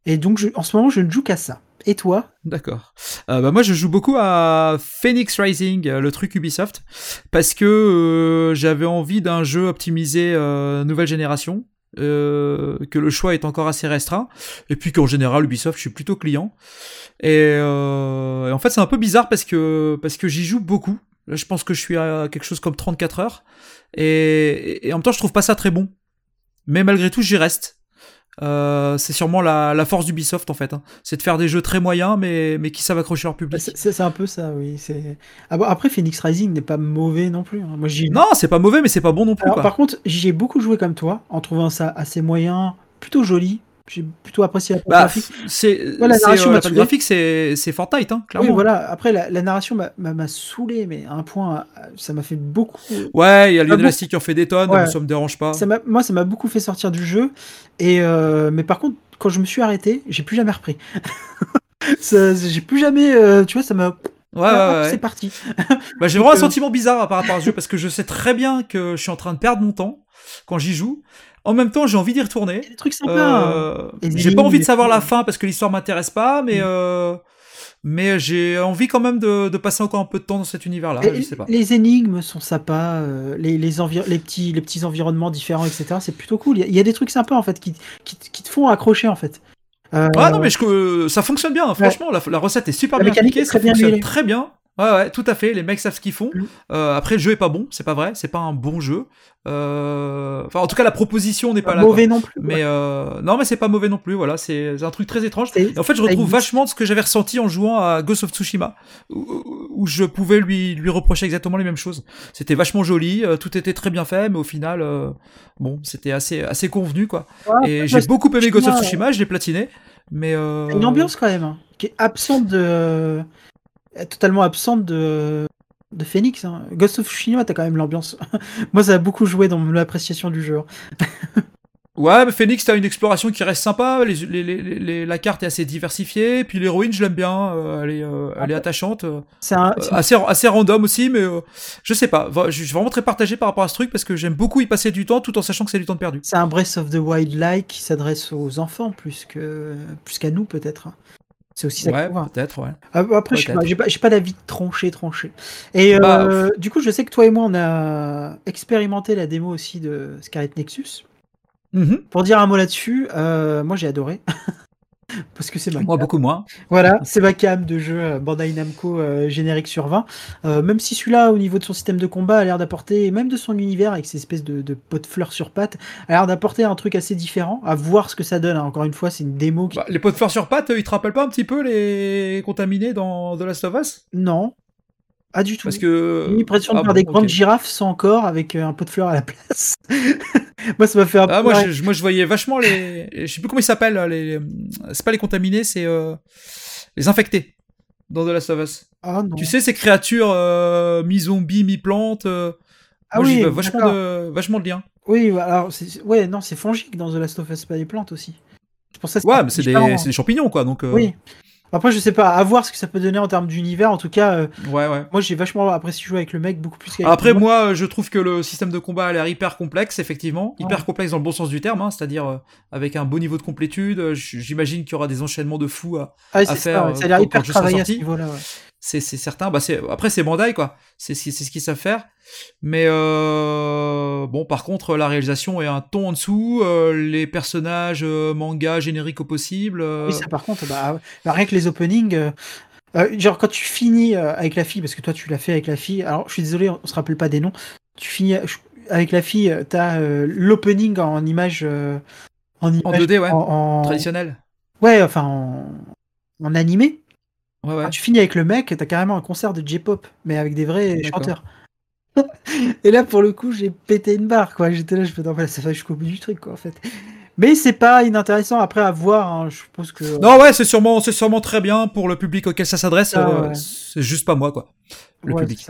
et donc je- en ce moment je ne joue qu'à ça. Et toi D'accord. Euh, bah moi, je joue beaucoup à Phoenix Rising, euh, le truc Ubisoft, parce que euh, j'avais envie d'un jeu optimisé nouvelle génération, que le choix est encore assez restreint, et puis qu'en général, Ubisoft, je suis plutôt client. Et, et en fait, c'est un peu bizarre parce que parce que j'y joue beaucoup. Là, je pense que je suis à quelque chose comme 34 heures, et, et en même temps, je trouve pas ça très bon. Mais malgré tout, j'y reste. Euh, c'est sûrement la, la force d'Ubisoft en fait. hein. C'est de faire des jeux très moyens mais, mais qui savent accrocher leur Bah, public. C'est c'est- un peu ça oui. Ah bon, après Phoenix Rising n'est pas mauvais non plus. hein. Moi Non, c'est pas mauvais mais c'est pas bon non plus. Alors, quoi. par contre, j'y ai beaucoup joué comme toi, en trouvant ça assez moyen, plutôt joli. J'ai plutôt apprécié la Bah, graphique. c'est la narration euh, la graphique c'est c'est Fortnite hein, clairement. Oui, voilà. Après, la, la narration m'a- m'a m'a saoulé, mais à un point, euh, ça m'a fait beaucoup. Ouais, il y a bon l'élastique qui en fait des tonnes, Ouais. ça me dérange pas. Ça m'a- moi, ça m'a beaucoup fait sortir du jeu. Et euh, mais par contre, quand je me suis arrêté, j'ai plus jamais repris. <laughs> Ça- j'ai plus jamais, euh, tu vois, ça m'a. Ouais, ouais, Ah, ouais. C'est parti. <laughs> Bah, j'ai vraiment un euh, sentiment bizarre par rapport à ce jeu parce que je sais très bien que je suis en train de perdre mon temps quand j'y joue. En même temps, j'ai envie d'y retourner. Il y a des trucs sympas. Euh, j'ai pas envie de savoir la fin parce que l'histoire m'intéresse pas, mais euh, mais j'ai envie quand même de, de passer encore un peu de temps dans cet univers-là. Les énigmes sont sympas, euh, les, les, petits, les petits environnements différents, etc. C'est plutôt cool. Il y, a- il y a des trucs sympas en fait qui, qui, qui te font accrocher en fait. Euh, Ah non mais je- ça fonctionne bien, franchement, la, la recette est super La bien appliquée, ça bien fonctionne très bien. Ouais ouais, tout à fait, les mecs savent ce qu'ils font. Mm. Euh, après le jeu est pas bon, c'est pas vrai, c'est pas un bon jeu. Euh, Enfin en tout cas la proposition n'est pas là. mauvais quoi. non plus. Mais euh, non mais c'est pas mauvais non plus, voilà, c'est un truc très étrange. Et en fait je retrouve vachement de ce que j'avais ressenti en jouant à Ghost of Tsushima, où, où je pouvais lui lui reprocher exactement les mêmes choses. C'était vachement joli, tout était très bien fait, mais au final, bon, c'était assez assez convenu quoi. Ouais, Et j'ai beaucoup aimé Ghost of Tsushima, je l'ai platiné, mais. Une ambiance quand même, hein, qui est absente de. Totalement absente de. De Phoenix. Hein. Ghost of Tsushima, t'as quand même l'ambiance. <laughs> Moi, ça a beaucoup joué dans mon appréciation du jeu. <laughs> Ouais, mais Phoenix, t'as une exploration qui reste sympa. Les, les, les, les- la carte est assez diversifiée. Puis l'héroïne, je l'aime bien. euh, elle est, euh, elle est attachante. euh, C'est un. c'est- assez, assez random aussi, mais euh, je sais pas. Je suis vraiment très partagé par rapport à ce truc parce que j'aime beaucoup y passer du temps tout en sachant que c'est du temps perdu. C'est un Breath of the Wild-like qui s'adresse aux enfants plus plus qu'à nous peut-être. Hein. C'est aussi ça Ouais, voir. peut-être, ouais. Ah, Après, je Peut-être. pas, j'ai pas, d'avis tranché, tranché. Et Bah, euh, du coup, je sais que toi et moi, on a expérimenté la démo aussi de Scarlet Nexus. Mhm. Pour dire un mot là-dessus, euh, moi j'ai adoré. <laughs> Parce que c'est ma Moi, cam. beaucoup moins. Voilà, c'est ma cam de jeu euh, Bandai Namco euh, générique sur 20. Euh, même si celui-là, au niveau de son système de combat, a l'air d'apporter, et même de son univers avec ces espèces de, de pots de fleurs sur pattes, a l'air d'apporter un truc assez différent. À voir ce que ça donne. hein. Encore une fois, c'est une démo qui. Bah, les pots de fleurs sur pattes, ils te rappellent pas un petit peu les contaminés dans The Last of Us? Non, pas du tout. Parce que. J'ai l'impression de Ah bon, des grandes girafes sans corps avec euh, un pot de fleurs à la place. <laughs> moi, ça m'a fait un peu. Ah, moi, je, moi, je voyais vachement les. Je sais plus comment ils s'appellent. là, Les... C'est pas les contaminés, c'est euh, les infectés dans The Last of Us. Ah, non. Tu sais, ces créatures euh, mi-zombies, mi-plantes. euh, Ah moi, j'y oui, vachement de, vachement de liens. Oui, alors, c'est- c'est- ouais, non, c'est fongique dans The Last of Us, pas des plantes aussi. C'est pour ça que Ouais, mais c'est des, c'est des champignons, quoi. Donc, Oui. Après, je sais pas, à voir ce que ça peut donner en termes d'univers. En tout cas, euh, Ouais, ouais. moi, j'ai vachement apprécié jouer avec le mec, beaucoup plus qu'avec Après, moi. je trouve que le système de combat a l'air hyper complexe, effectivement. Ouais. Hyper complexe dans le bon sens du terme, hein, c'est-à-dire euh, avec un beau niveau de complétude. euh, J'imagine qu'il y aura des enchaînements de fous à, Ah, à c'est faire, ça, ouais, ça a l'air hyper travaillé à ce niveau-là. C'est c'est certain. Bah c'est après c'est Bandai quoi. C'est ce qu'ils savent faire. Mais euh, bon, par contre, la réalisation est un ton en dessous. euh, les personnages euh, manga génériques au possible. euh, Oui, ça par contre, bah, bah, rien que les openings. genre quand tu finis avec la fille, parce que toi tu l'as fait avec la fille, alors je suis désolé, on se rappelle pas des noms. Tu finis avec la fille, t'as l'opening en image. en, En image- 2D, ouais. en- en- traditionnel. Ouais, enfin en, en animé. Ouais ouais. Quand tu finis avec le mec, t'as carrément un concert de J-pop, mais avec des vrais chanteurs. <laughs> Et là, pour le coup, j'ai pété une barre, quoi. J'étais là, je non, mais ça va jusqu'au bout du truc, quoi, en fait. Mais c'est pas inintéressant après à voir, hein, je suppose que. Non ouais, c'est sûrement c'est sûrement très bien pour le public auquel ça s'adresse. Ah, euh, ouais. C'est juste pas moi quoi. Le Ouais, public.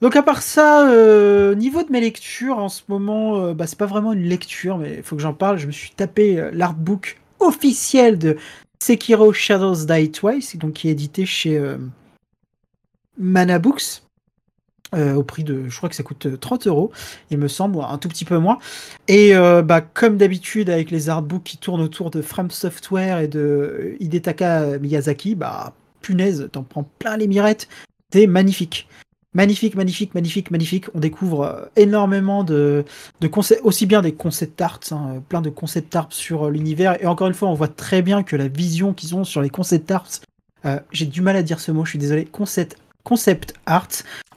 Donc à part ça, euh, niveau de mes lectures en ce moment, euh, bah, c'est pas vraiment une lecture, mais il faut que j'en parle. Je me suis tapé euh, l'artbook officiel de Sekiro Shadows Die Twice, donc qui est édité chez euh, Mana Books. euh, au prix de, je crois que ça coûte euh, 30 euros, il me semble, un tout petit peu moins. Et euh, bah, comme d'habitude avec les artbooks qui tournent autour de From Software et de euh, Hidetaka Miyazaki, bah punaise, t'en prends plein les mirettes. C'est magnifique. Magnifique, magnifique, magnifique, magnifique. On découvre euh, énormément de, concepts, aussi bien des concept arts, hein, euh, plein de concept arts sur euh, l'univers. Et encore une fois, on voit très bien que la vision qu'ils ont sur les concept arts, euh, j'ai du mal à dire ce mot, je suis désolé, concept, concept art.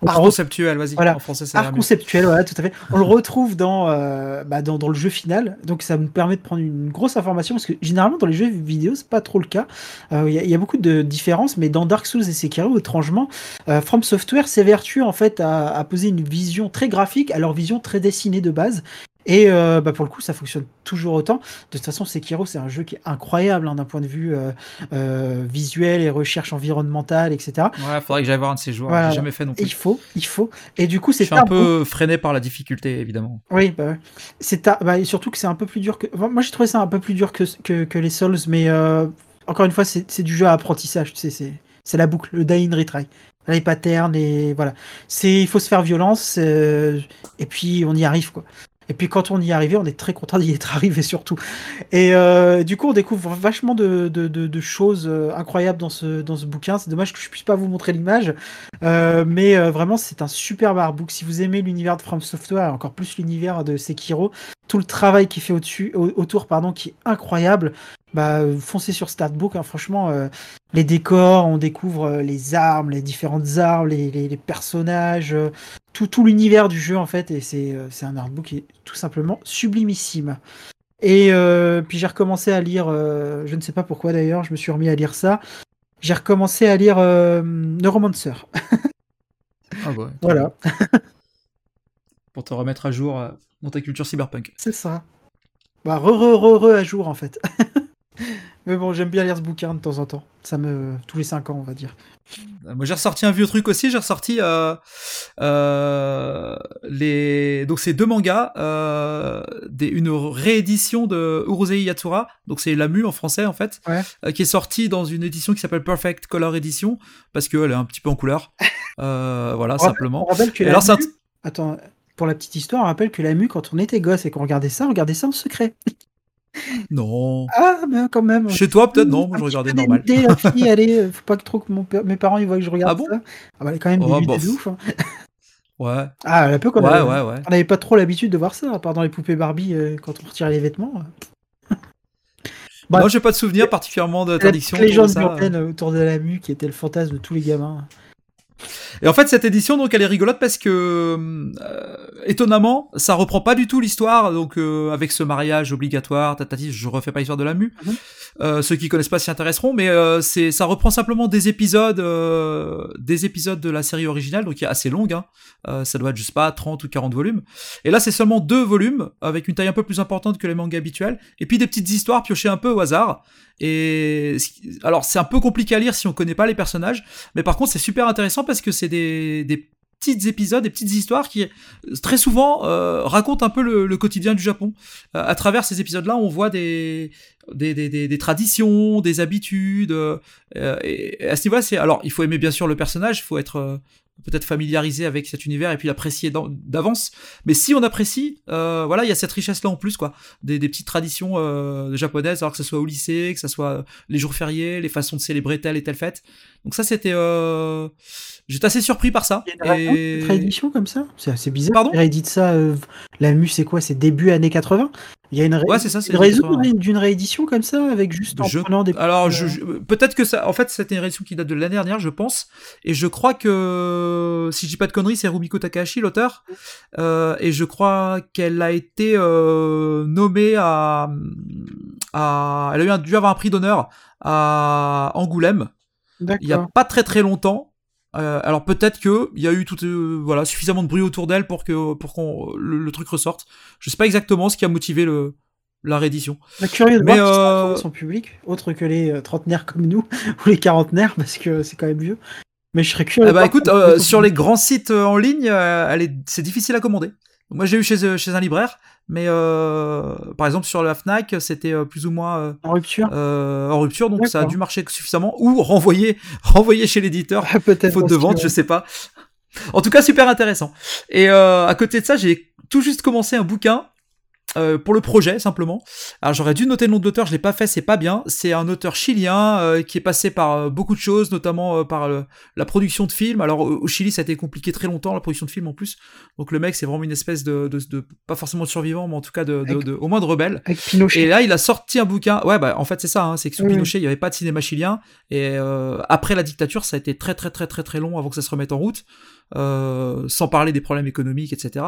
Art re- conceptuel, vas-y. Voilà. En français, ça Art conceptuel, voilà, tout à fait. On le retrouve dans, euh, bah, dans, dans le jeu final, donc ça nous permet de prendre une grosse information, parce que généralement dans les jeux vidéo, c'est pas trop le cas. Euh, Il y, a- il y a beaucoup de différences, mais dans Dark Souls et Sekiro, étrangement, euh, From Software s'évertue en fait à, à poser une vision très graphique à leur vision très dessinée de base. Et euh, bah, pour le coup, ça fonctionne toujours autant. De toute façon, Sekiro, c'est un jeu qui est incroyable hein, d'un point de vue euh, euh, visuel et recherche environnementale, etc. Ouais, faudrait que j'aille voir un de ces joueurs. Voilà. J'ai jamais fait non Et plus. il faut, il faut. Et du coup, c'est suis un peu freiné par la difficulté, évidemment. Oui, bah, c'est ta- bah, surtout que c'est un peu plus dur que. enfin, moi, j'ai trouvé ça un peu plus dur que, que, que les Souls, mais euh, encore une fois, c'est du jeu à apprentissage. Tu sais, c'est c'est la boucle, le die in retry. Les patterns et voilà. C'est il faut se faire violence euh, et puis on y arrive quoi. Et puis quand on y est arrivé, on est très content d'y être arrivé surtout. Et euh, du coup, on découvre vachement de, choses euh, incroyables dans ce, dans ce bouquin. C'est dommage que je puisse pas vous montrer l'image, euh, mais vraiment, c'est un superbe artbook. Si vous aimez l'univers de From Software, encore plus l'univers de Sekiro, tout le travail qui fait au-dessus, au- autour, pardon, qui est incroyable. Bah, foncez sur cet artbook. hein. Franchement, les décors, on découvre les armes, les différentes armes, les, les, personnages, tout, tout l'univers du jeu en fait. Et c'est euh, un artbook qui est tout simplement sublimissime. Et euh, puis j'ai recommencé à lire, euh, je ne sais pas pourquoi d'ailleurs, je me suis remis à lire ça. J'ai recommencé à lire euh, Neuromancer. Ah ouais. Voilà, Pour te remettre à jour dans ta culture cyberpunk. c'est ça. Bah, re, re, re, re à jour en fait. <laughs> Mais bon, j'aime bien lire ce bouquin de temps en temps. Ça me. tous les 5 ans, on va dire. Euh, Moi j'ai ressorti un vieux truc aussi, j'ai ressorti euh, euh, les donc c'est deux mangas, euh, des, une réédition de Urusei Yatsura, donc c'est la mu en français en fait, Ouais. qui est sortie dans une édition qui s'appelle Perfect Color Edition parce qu'elle est un petit peu en couleur, <laughs> voilà On simplement. On rappelle que alors, un Attends, pour la petite histoire, on rappelle que la mu, quand on était gosse et qu'on regardait ça, on regardait ça en secret. Non, Ah, mais quand même. chez toi peut-être non, Un moi je regardais normal. dénudé, la fille, allez, <laughs> euh, faut pas que trop que mon père- mes parents ils voient que je regarde Ah bon ça. Ah bah, elle est quand même Oh, bof. de ouf. hein. Ouais, Ah, un peu comme ouais, euh, ouais, ouais. On n'avait pas trop l'habitude de voir ça, à part dans les poupées Barbie euh, quand on retirait les vêtements. Bah, Moi j'ai pas de souvenir particulièrement La d'interdiction. petite légende urbaine autour de la mu qui était le fantasme de tous les gamins. Et en fait, cette édition, donc, elle est rigolote parce que, euh, étonnamment, ça reprend pas du tout l'histoire, donc, euh, avec ce mariage obligatoire, tatati, je refais pas l'histoire de la mu. Mhm. Euh, ceux qui connaissent pas s'y intéresseront, mais c'est, ça reprend simplement des épisodes, des épisodes de la série originale, donc qui est assez longue, hein. Ça doit être, sais pas, 30 ou 40 volumes. Et là, c'est seulement deux volumes, avec une taille un peu plus importante que les mangas habituels, et puis des petites histoires piochées un peu au hasard. Et alors, c'est un peu compliqué à lire si on connaît pas les personnages, mais par contre, c'est super intéressant parce que c'est des, des petits épisodes, des petites histoires qui très souvent euh, racontent un peu le, quotidien du Japon. Euh, à travers ces épisodes-là, on voit des des, des, des, traditions, des habitudes. euh, et à ce niveau-là, c'est alors il faut aimer bien sûr le personnage, il faut être euh, peut-être familiarisé avec cet univers et puis l'apprécier d'avance. Mais si on apprécie, euh, voilà, il y a cette richesse-là en plus, quoi. Des, des petites traditions euh, japonaises, alors que ce soit au lycée, que ce soit les jours fériés, les façons de célébrer telle et telle fête. Donc ça, c'était, euh... j'étais assez surpris par ça. Il y a une Et... une réédition comme ça? C'est assez bizarre. Pardon? Ça. euh, la MU, c'est quoi? C'est début années 80 Il y a une, ré- Ouais, c'est ça, c'est une les raison 80, ouais. d'une réédition comme ça, avec juste en Je- prenant des. Alors, je, je- peut-être que ça. En fait, c'était une réédition qui date de l'année dernière, je pense. Et je crois que, si je dis pas de conneries, c'est Rumiko Takahashi, l'auteur. Euh, et je crois qu'elle a été euh, nommée à, à. Elle a dû avoir un prix d'honneur à Angoulême il y a pas très très longtemps. Euh, alors peut-être que il y a eu tout euh, voilà suffisamment de bruit autour d'elle pour que pour qu'on le, le truc ressorte. Je sais pas exactement ce qui a motivé le la réédition. Bah, curieux de Mais, voir euh, son public, autre que les euh, trentenaires comme nous, <laughs> ou les quarantenaires, parce que c'est quand même vieux. Mais je serais curieux. Ah bah écoute, sur les grands sites en ligne, c'est difficile à commander. Moi, j'ai eu chez, euh, chez un libraire, mais euh, par exemple sur la Fnac, c'était euh, plus ou moins euh, En rupture euh, en rupture, donc ça a dû marcher suffisamment, ou renvoyer, <laughs> renvoyer chez l'éditeur, Ah, Peut-être. faute de vente, je sais pas. En tout cas, super intéressant. Et euh, à côté de ça, j'ai tout juste commencé un bouquin euh, pour le projet simplement. Alors j'aurais dû noter le nom de l'auteur, je l'ai pas fait, c'est pas bien. C'est un auteur chilien euh, qui est passé par euh, beaucoup de choses, notamment euh, par la production de films. Alors au, au Chili, ça a été compliqué très longtemps la production de films en plus. Donc le mec, c'est vraiment une espèce de, de, de- pas forcément de survivant, mais en tout cas de, de, de- au moins de rebelle. Avec Pinochet. Et là, il a sorti un bouquin. Ouais, bah en fait c'est ça. Hein, c'est que sous Oui, Pinochet, il y avait pas de cinéma chilien. Et euh, après la dictature, ça a été très très très très très long avant que ça se remette en route. Euh, sans parler des problèmes économiques, etc.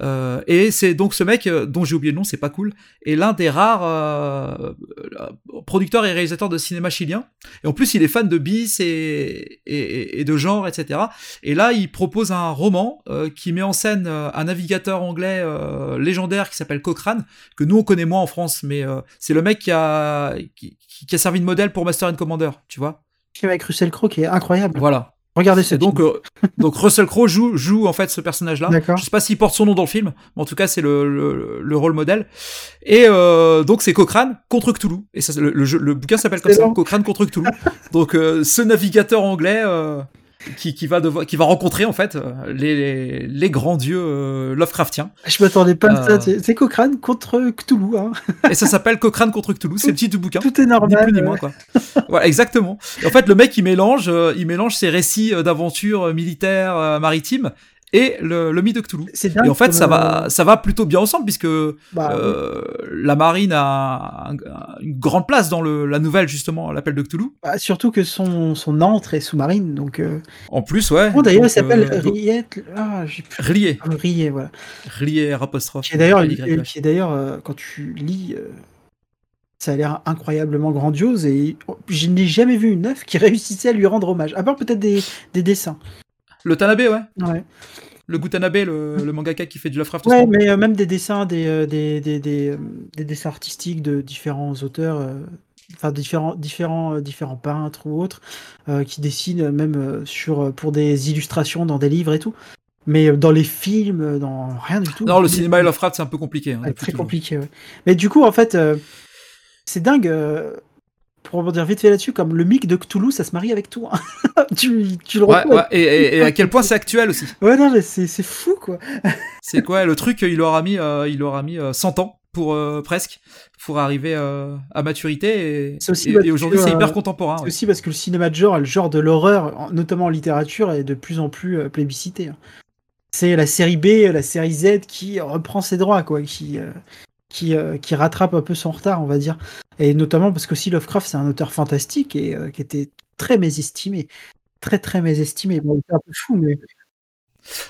Euh, et c'est donc ce mec euh, dont j'ai oublié le nom, c'est pas cool, est l'un des rares euh, producteurs et réalisateurs de cinéma chilien. Et en plus, il est fan de bis et, et, et de genre, etc. Et là, il propose un roman euh, qui met en scène un navigateur anglais euh, légendaire qui s'appelle Cochrane, que nous on connaît moins en France, mais euh, c'est le mec qui a qui, qui a servi de modèle pour Master and Commander, tu vois. Avec Russell Crowe qui est incroyable. Voilà. Regardez ce donc, euh, donc Russell Crowe joue, joue en fait ce personnage-là. D'accord. Je sais pas s'il porte son nom dans le film, mais en tout cas c'est le, le, le rôle modèle. Et euh, donc c'est Cochrane contre Cthulhu. Et ça, le, le, jeu- le bouquin s'appelle comme ça. Cochrane contre Cthulhu. donc euh, ce navigateur anglais qui, qui va devoir, qui va rencontrer en fait les, les, les grands dieux euh, Lovecraftiens. Je m'attendais pas à Euh. ça. C'est Cochrane contre Cthulhu. Hein. Et ça s'appelle Cochrane contre Cthulhu. C'est le titre du bouquin. Tout est Ni normal. plus ni moins quoi. voilà, exactement. Et en fait, le mec il mélange, euh, il mélange ses récits euh, d'aventures militaires, maritimes et le, le mythe de Cthulhu. Dingue. Et en fait, ça euh, va, ça va plutôt bien ensemble puisque bah, euh, la marine a un- une grande place dans le, la nouvelle justement, l'appel de Cthulhu. bah, surtout que son, son antre est sous-marine. Donc, euh... En plus, ouais. oh, d'ailleurs, il s'appelle euh, Riette. Ah, j'ai plus. Rier, Ah, Riet, voilà. Rier apostrophe. Qui est d'ailleurs, qui est d'ailleurs, euh, quand tu lis, euh, ça a l'air incroyablement grandiose et je n'ai jamais vu une œuvre qui réussissait à lui rendre hommage. À part peut-être des, des dessins. Le Tanabe, ouais. Ouais, Le Gutanabe, le, le mangaka qui fait du Lovecraft. ouais mais euh, même des dessins, des, euh, des, des, des, euh, des dessins artistiques de différents auteurs, euh, enfin différents, différents, différents peintres ou autres, euh, qui dessinent même sur, pour des illustrations dans des livres et tout. Mais dans les films, dans rien du tout. Non, le cinéma et Lovecraft, c'est un peu compliqué. hein, Ouais, très compliqué, ouais. Mais du coup, en fait, c'est dingue. Euh, pour rebondir vite fait là-dessus, comme le mic de Cthulhu, ça se marie avec tout. <laughs> hein. tu, tu le Ouais, et, et- et à quel point c'est actuel aussi. Ouais, non, mais c'est fou, quoi. <laughs> C'est quoi le truc Il aura mis, euh, il aura mis euh, 100 ans pour euh, presque pour arriver euh, à maturité et, C'est aussi et- parce et aujourd'hui c'est euh, hyper contemporain. C'est ouais. aussi parce que le cinéma de genre et le genre de l'horreur, en- notamment en littérature, est de plus en plus euh, plébiscité. hein. C'est la série B, la série Z qui reprend ses droits, quoi, qui, euh, qui, euh, qui rattrape un peu son retard, on va dire. Et notamment parce que aussi Lovecraft, c'est un auteur fantastique et euh, qui était très mésestimé. Très, très mésestimé. Bon, était un peu fou, mais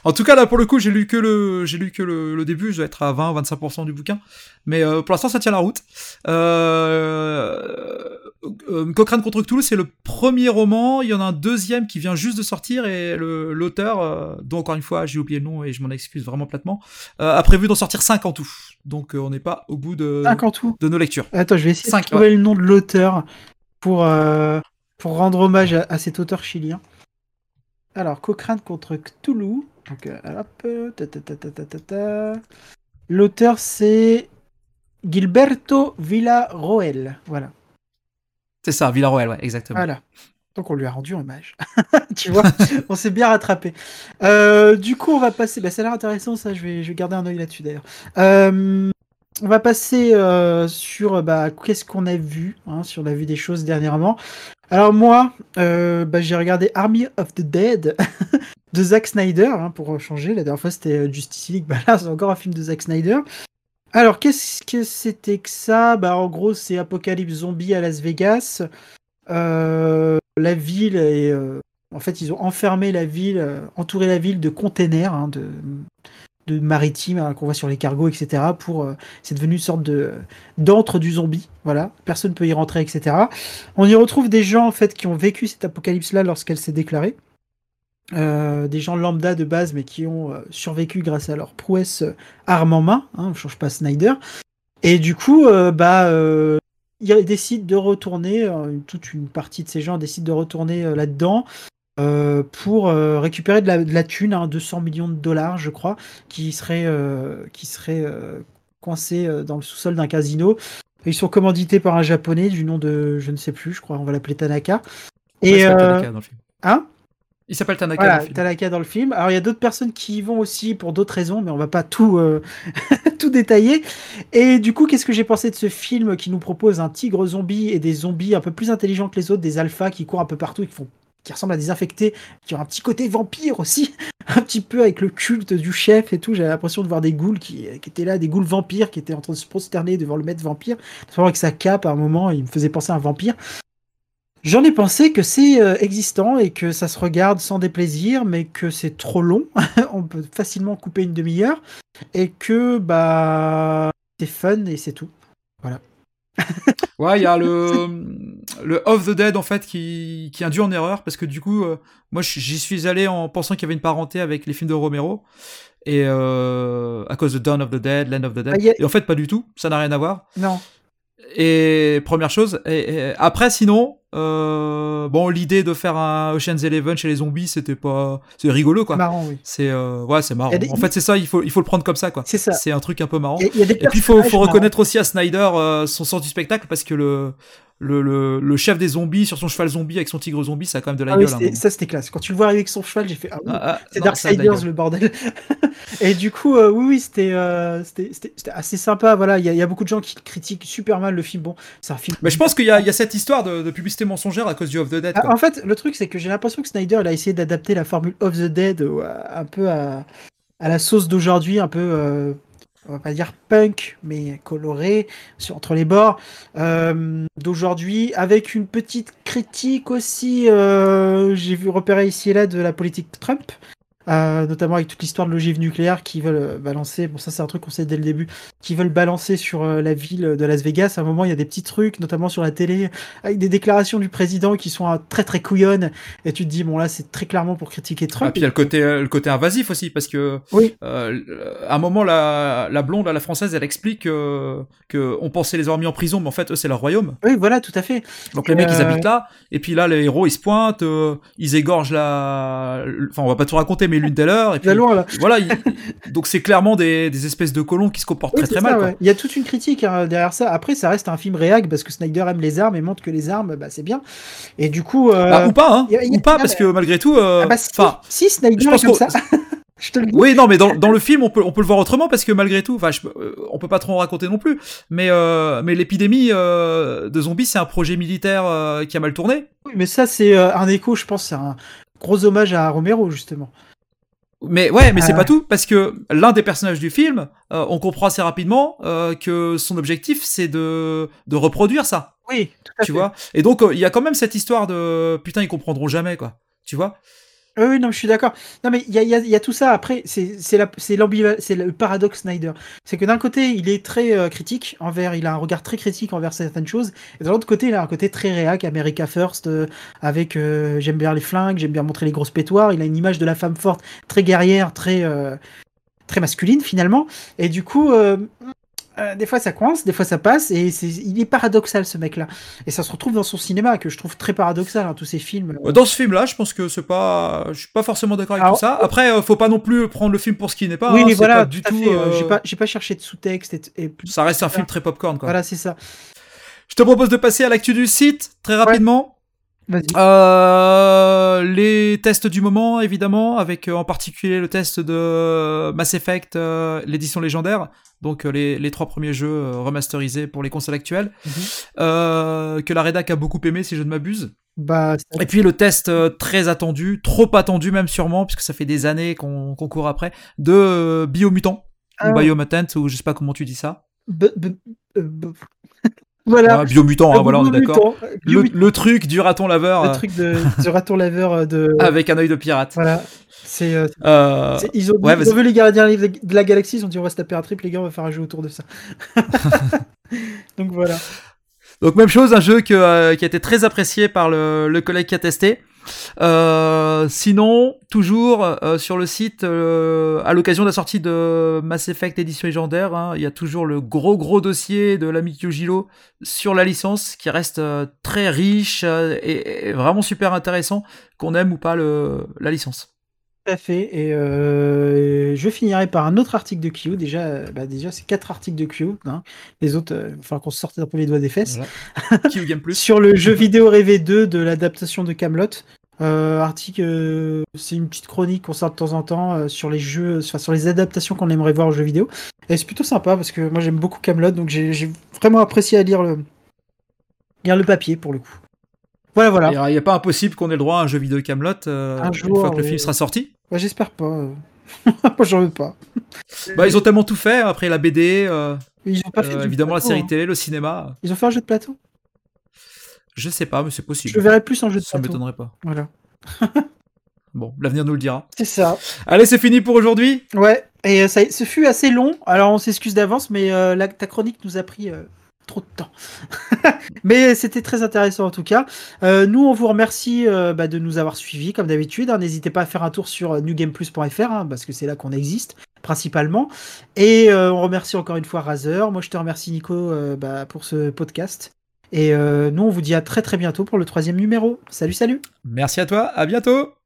En tout cas là pour le coup j'ai lu que le lu que le, début, je dois être à 20-25% du bouquin, mais euh, pour l'instant ça tient la route. Cochrane contre Cthulhu c'est le premier roman, il y en a un deuxième qui vient juste de sortir et l'auteur, dont encore une fois j'ai oublié le nom et je m'en excuse vraiment platement, a prévu d'en sortir 5 en tout. Donc euh, on n'est pas au bout de, 5 en tout. de nos lectures. Attends, je vais essayer Cinq, de trouver le nom de l'auteur pour, euh, pour rendre hommage à, à cet auteur chilien. Alors, Cochrane contre Cthulhu. Donc, euh, ta. L'auteur, c'est Gilberto Villarroel. Voilà. C'est ça, Villarroel, ouais, exactement. Voilà. Donc on lui a rendu hommage. <laughs> tu vois, on s'est bien rattrapé. Euh, du coup, on va passer. Bah, ça a l'air intéressant, ça. Je vais, je vais garder un œil là-dessus d'ailleurs. Euh, on va passer euh, sur bah, qu'est-ce qu'on a vu, hein, si on a vu des choses dernièrement. Alors moi, bah, j'ai regardé Army of the Dead <laughs> de Zack Snyder hein, pour changer. La dernière fois c'était Justice League, <laughs> là c'est encore un film de Zack Snyder. Alors qu'est-ce que c'était que ça? Bah en gros c'est apocalypse zombie à Las Vegas. Euh, la ville est, euh, en fait ils ont enfermé la ville, euh, entouré la ville de containers, hein, de, maritimes hein, qu'on voit sur les cargos, etc. Pour, c'est devenu une sorte de d'antre du zombie. Voilà, personne peut y rentrer, etc. On y retrouve des gens en fait qui ont vécu cette apocalypse-là lorsqu'elle s'est déclarée. Des gens lambda de base, mais qui ont survécu grâce à leur prouesse euh, arme en main. Hein, on change pas Snyder. Et du coup, bah, ils décident de retourner. euh, toute une partie de ces gens décident de retourner euh, là-dedans. euh, pour euh, récupérer de la, de la thune, hein, 200 millions de dollars, je crois, qui serait, euh, qui serait coincé dans le sous-sol d'un casino. Ils sont commandités par un japonais du nom de, je ne sais plus, je crois, on va l'appeler Tanaka. Et Tanaka dans le film? hein? Il s'appelle Tanaka voilà, dans le film. Tanaka dans le film. Alors il y a d'autres personnes qui y vont aussi pour d'autres raisons, mais on va pas tout, euh, <laughs> tout détailler. Et du coup, qu'est-ce que j'ai pensé de ce film qui nous propose un tigre zombie et des zombies un peu plus intelligents que les autres, des alphas qui courent un peu partout et qui font qui ressemblent à des infectés, qui ont un petit côté vampire aussi, <laughs> un petit peu avec le culte du chef et tout. J'avais l'impression de voir des ghouls qui, qui étaient là, des ghouls vampires qui étaient en train de se prosterner devant le maître vampire. Notamment avec sa cape, à un moment, il me faisait penser à un vampire. J'en ai pensé que c'est euh, existant et que ça se regarde sans déplaisir, mais que c'est trop long. <laughs> On peut facilement couper une demi-heure et que bah c'est fun et c'est tout. <laughs> Ouais, il y a le, le Of the Dead en fait qui, qui induit en erreur parce que du coup, euh, moi j'y suis allé en pensant qu'il y avait une parenté avec les films de Romero et euh, à cause de Dawn of the Dead, Land of the Dead. Ah, a- Et en fait, pas du tout, ça n'a rien à voir. Non. Et première chose, et, et après sinon, euh, bon l'idée de faire un Ocean's Eleven chez les zombies, c'était pas, c'est rigolo quoi. Marrant, oui. C'est euh, ouais, c'est marrant. Des- En fait, c'est ça, il faut il faut le prendre comme ça quoi. C'est ça. C'est un truc un peu marrant. Il y a- il y a des Et puis il faut, faut reconnaître aussi à Snyder euh, son sens du spectacle parce que le, le, le, le chef des zombies sur son cheval zombie avec son tigre zombie, ça a quand même de la Ah oui, gueule. hein, c'était- ça c'était classe. Quand tu le vois arriver avec son cheval, j'ai fait ah, oui, Ah, ah, c'est Darksiders le bordel. <laughs> et du coup, euh, oui, oui, c'était euh, assez sympa. Voilà, il y, a- il y a beaucoup de gens qui critiquent super mal le film. Bon, c'est un film. Mais je pense qu'il y y a cette histoire de, de publicité mensongère à cause du Of the Dead. Ah, en fait, le truc, c'est que j'ai l'impression que Snyder, il a essayé d'adapter la formule of the Dead un peu à, à la sauce d'aujourd'hui, un peu, euh, on va pas dire punk, mais coloré sur, entre les bords euh, d'aujourd'hui, avec une petite critique aussi. euh, j'ai vu repérer ici et là de la politique Trump. Euh, notamment avec toute l'histoire de l'ogive nucléaire qui veulent euh, balancer, bon ça c'est un truc qu'on sait dès le début, qui veulent balancer sur euh, la ville de Las Vegas. À un moment il y a des petits trucs, notamment sur la télé, avec des déclarations du président qui sont euh, très très couillonnes, et tu te dis bon là c'est très clairement pour critiquer Ah, Trump. puis il y a le côté, le côté invasif aussi, parce que Oui. euh, à un moment, la, la blonde, la française, elle explique que on pensait les avoir mis en prison, mais en fait, eux, c'est leur royaume. Oui voilà tout à fait. Donc les mecs, ils habitent là, et puis là, les héros, ils se pointent, ils égorgent la... Enfin, on va pas tout raconter, mais l'une des leurs, et puis La loi, là. voilà, <laughs> donc c'est clairement des, des espèces de colons qui se comportent Oui, très très ça, mal. ouais. Il y a toute une critique hein, derrière ça. Après, ça reste un film réag parce que Snyder aime les armes et montre que les armes, bah, c'est bien. Et du coup, euh, Bah, ou pas, hein, a- ou pas, parce que malgré tout, euh, ah bah, si, Snyder je pense est comme ça, <laughs> je te le dis. Oui, non, mais dans, dans le film, on peut, on peut le voir autrement parce que malgré tout, enfin, euh, on peut pas trop en raconter non plus. Mais, euh, mais l'épidémie euh, de zombies, c'est un projet militaire euh, qui a mal tourné. Oui, mais ça, c'est un écho, je pense, c'est un gros hommage à Romero, justement. Mais ouais, mais c'est Euh. pas tout parce que l'un des personnages du film, euh, on comprend assez rapidement euh, que son objectif, c'est de, de reproduire ça. Oui, tout à Tu fait. vois? Et donc, euh, il y a quand même cette histoire de putain, ils comprendront jamais, quoi. Tu vois? Oui, non, je suis d'accord. Non, mais il y a, y a- y a tout ça. Après, c'est c'est le paradoxe Snyder. C'est que d'un côté, il est très euh, critique envers, il a un regard très critique envers certaines choses, et de l'autre côté, il a un côté très réac, America First, euh, avec euh, j'aime bien les flingues, j'aime bien montrer les grosses pétoires. Il a une image de la femme forte, très guerrière, très euh, très masculine finalement. Et du coup, euh, euh, des fois ça coince, des fois ça passe, et c'est, il est paradoxal ce mec-là. Et ça se retrouve dans son cinéma, que je trouve très paradoxal, hein, tous ces films. Dans ce film-là, je pense que c'est pas, je suis pas forcément d'accord avec Alors, tout ça. Après, euh, faut pas non plus prendre le film pour ce qu'il n'est pas. oui, hein, mais voilà, pas du tout euh, euh, j'ai pas, j'ai pas cherché de sous-texte et. Ça reste un film très popcorn, quoi. Voilà, c'est ça. Je te propose de passer à l'actu du site très rapidement. Euh, les tests du moment, évidemment, avec euh, en particulier le test de Mass Effect, euh, l'édition légendaire, donc euh, les, les trois premiers jeux remasterisés pour les consoles actuelles, Mhm. que la rédac a beaucoup aimé, si je ne m'abuse. Bah, Et puis le test très attendu, trop attendu même sûrement, puisque ça fait des années qu'on court après, de Biomutant, Ah. ou Biomutant, ou je sais pas comment tu dis ça. b- b- b- voilà. Ouais, Biomutant, hein, voilà, on est d'accord. Le, truc du raton laveur le euh, truc de, <laughs> du raton laveur euh, de. avec un œil de pirate. Voilà. C'est, euh, Euh, ils, ont, ouais, ils ont vu les gardiens de de la galaxie, ils ont dit on va se taper un triple, les gars, on va faire un jeu autour de ça. <laughs> <laughs> Donc voilà. Donc même chose, un jeu que, euh, qui a été très apprécié par le, le collègue qui a testé. Euh, sinon, toujours euh, sur le site, euh, à l'occasion de la sortie de Mass Effect édition légendaire, hein, il y a toujours le gros gros dossier de l'ami Yujiro sur la licence qui reste très riche et, et vraiment super intéressant, qu'on aime ou pas le, la licence. Tout à fait. Et euh, je finirai par un autre article de Q. Déjà, bah déjà c'est quatre articles de Q. hein. Les autres, euh, il va falloir qu'on se sorte un peu les doigts des fesses. Qui <laughs> Game Plus Sur le jeu vidéo rêvé 2 de l'adaptation de Camelot. Euh, article, euh, c'est une petite chronique qu'on sort de temps en temps euh, sur les jeux, enfin, sur les adaptations qu'on aimerait voir aux jeux vidéo. Et c'est plutôt sympa parce que moi j'aime beaucoup Camelot, donc j'ai vraiment apprécié à lire le lire le papier pour le coup. Voilà, voilà. Il n'y a pas impossible qu'on ait le droit à un jeu vidéo Camelot Un une jour, fois que le film sera sorti. Bah, J'espère pas. <laughs> moi j'en veux pas. Bah, ils ont tellement tout fait après la BD, Ils ont pas fait évidemment la série hein. télé, le cinéma. Ils ont fait un jeu de plateau? Je sais pas, mais c'est possible. Je verrais plus en jeu de Ça plateau. m'étonnerait pas. Voilà. <laughs> Bon, l'avenir nous le dira. C'est ça. Allez, c'est fini pour aujourd'hui. Ouais. Et euh, ça, ce fut assez long. Alors on s'excuse d'avance, mais euh, la- ta chronique nous a pris euh, trop de temps. <laughs> mais c'était très intéressant en tout cas. Euh, nous, on vous remercie bah, de nous avoir suivis comme d'habitude. hein. N'hésitez pas à faire un tour sur newgameplus.fr hein, parce que c'est là qu'on existe principalement. Et on remercie encore une fois Razer. Moi, je te remercie Nico bah, pour ce podcast. Et euh, nous, on vous dit à très très bientôt pour le troisième numéro. Salut, salut Merci à toi, à bientôt.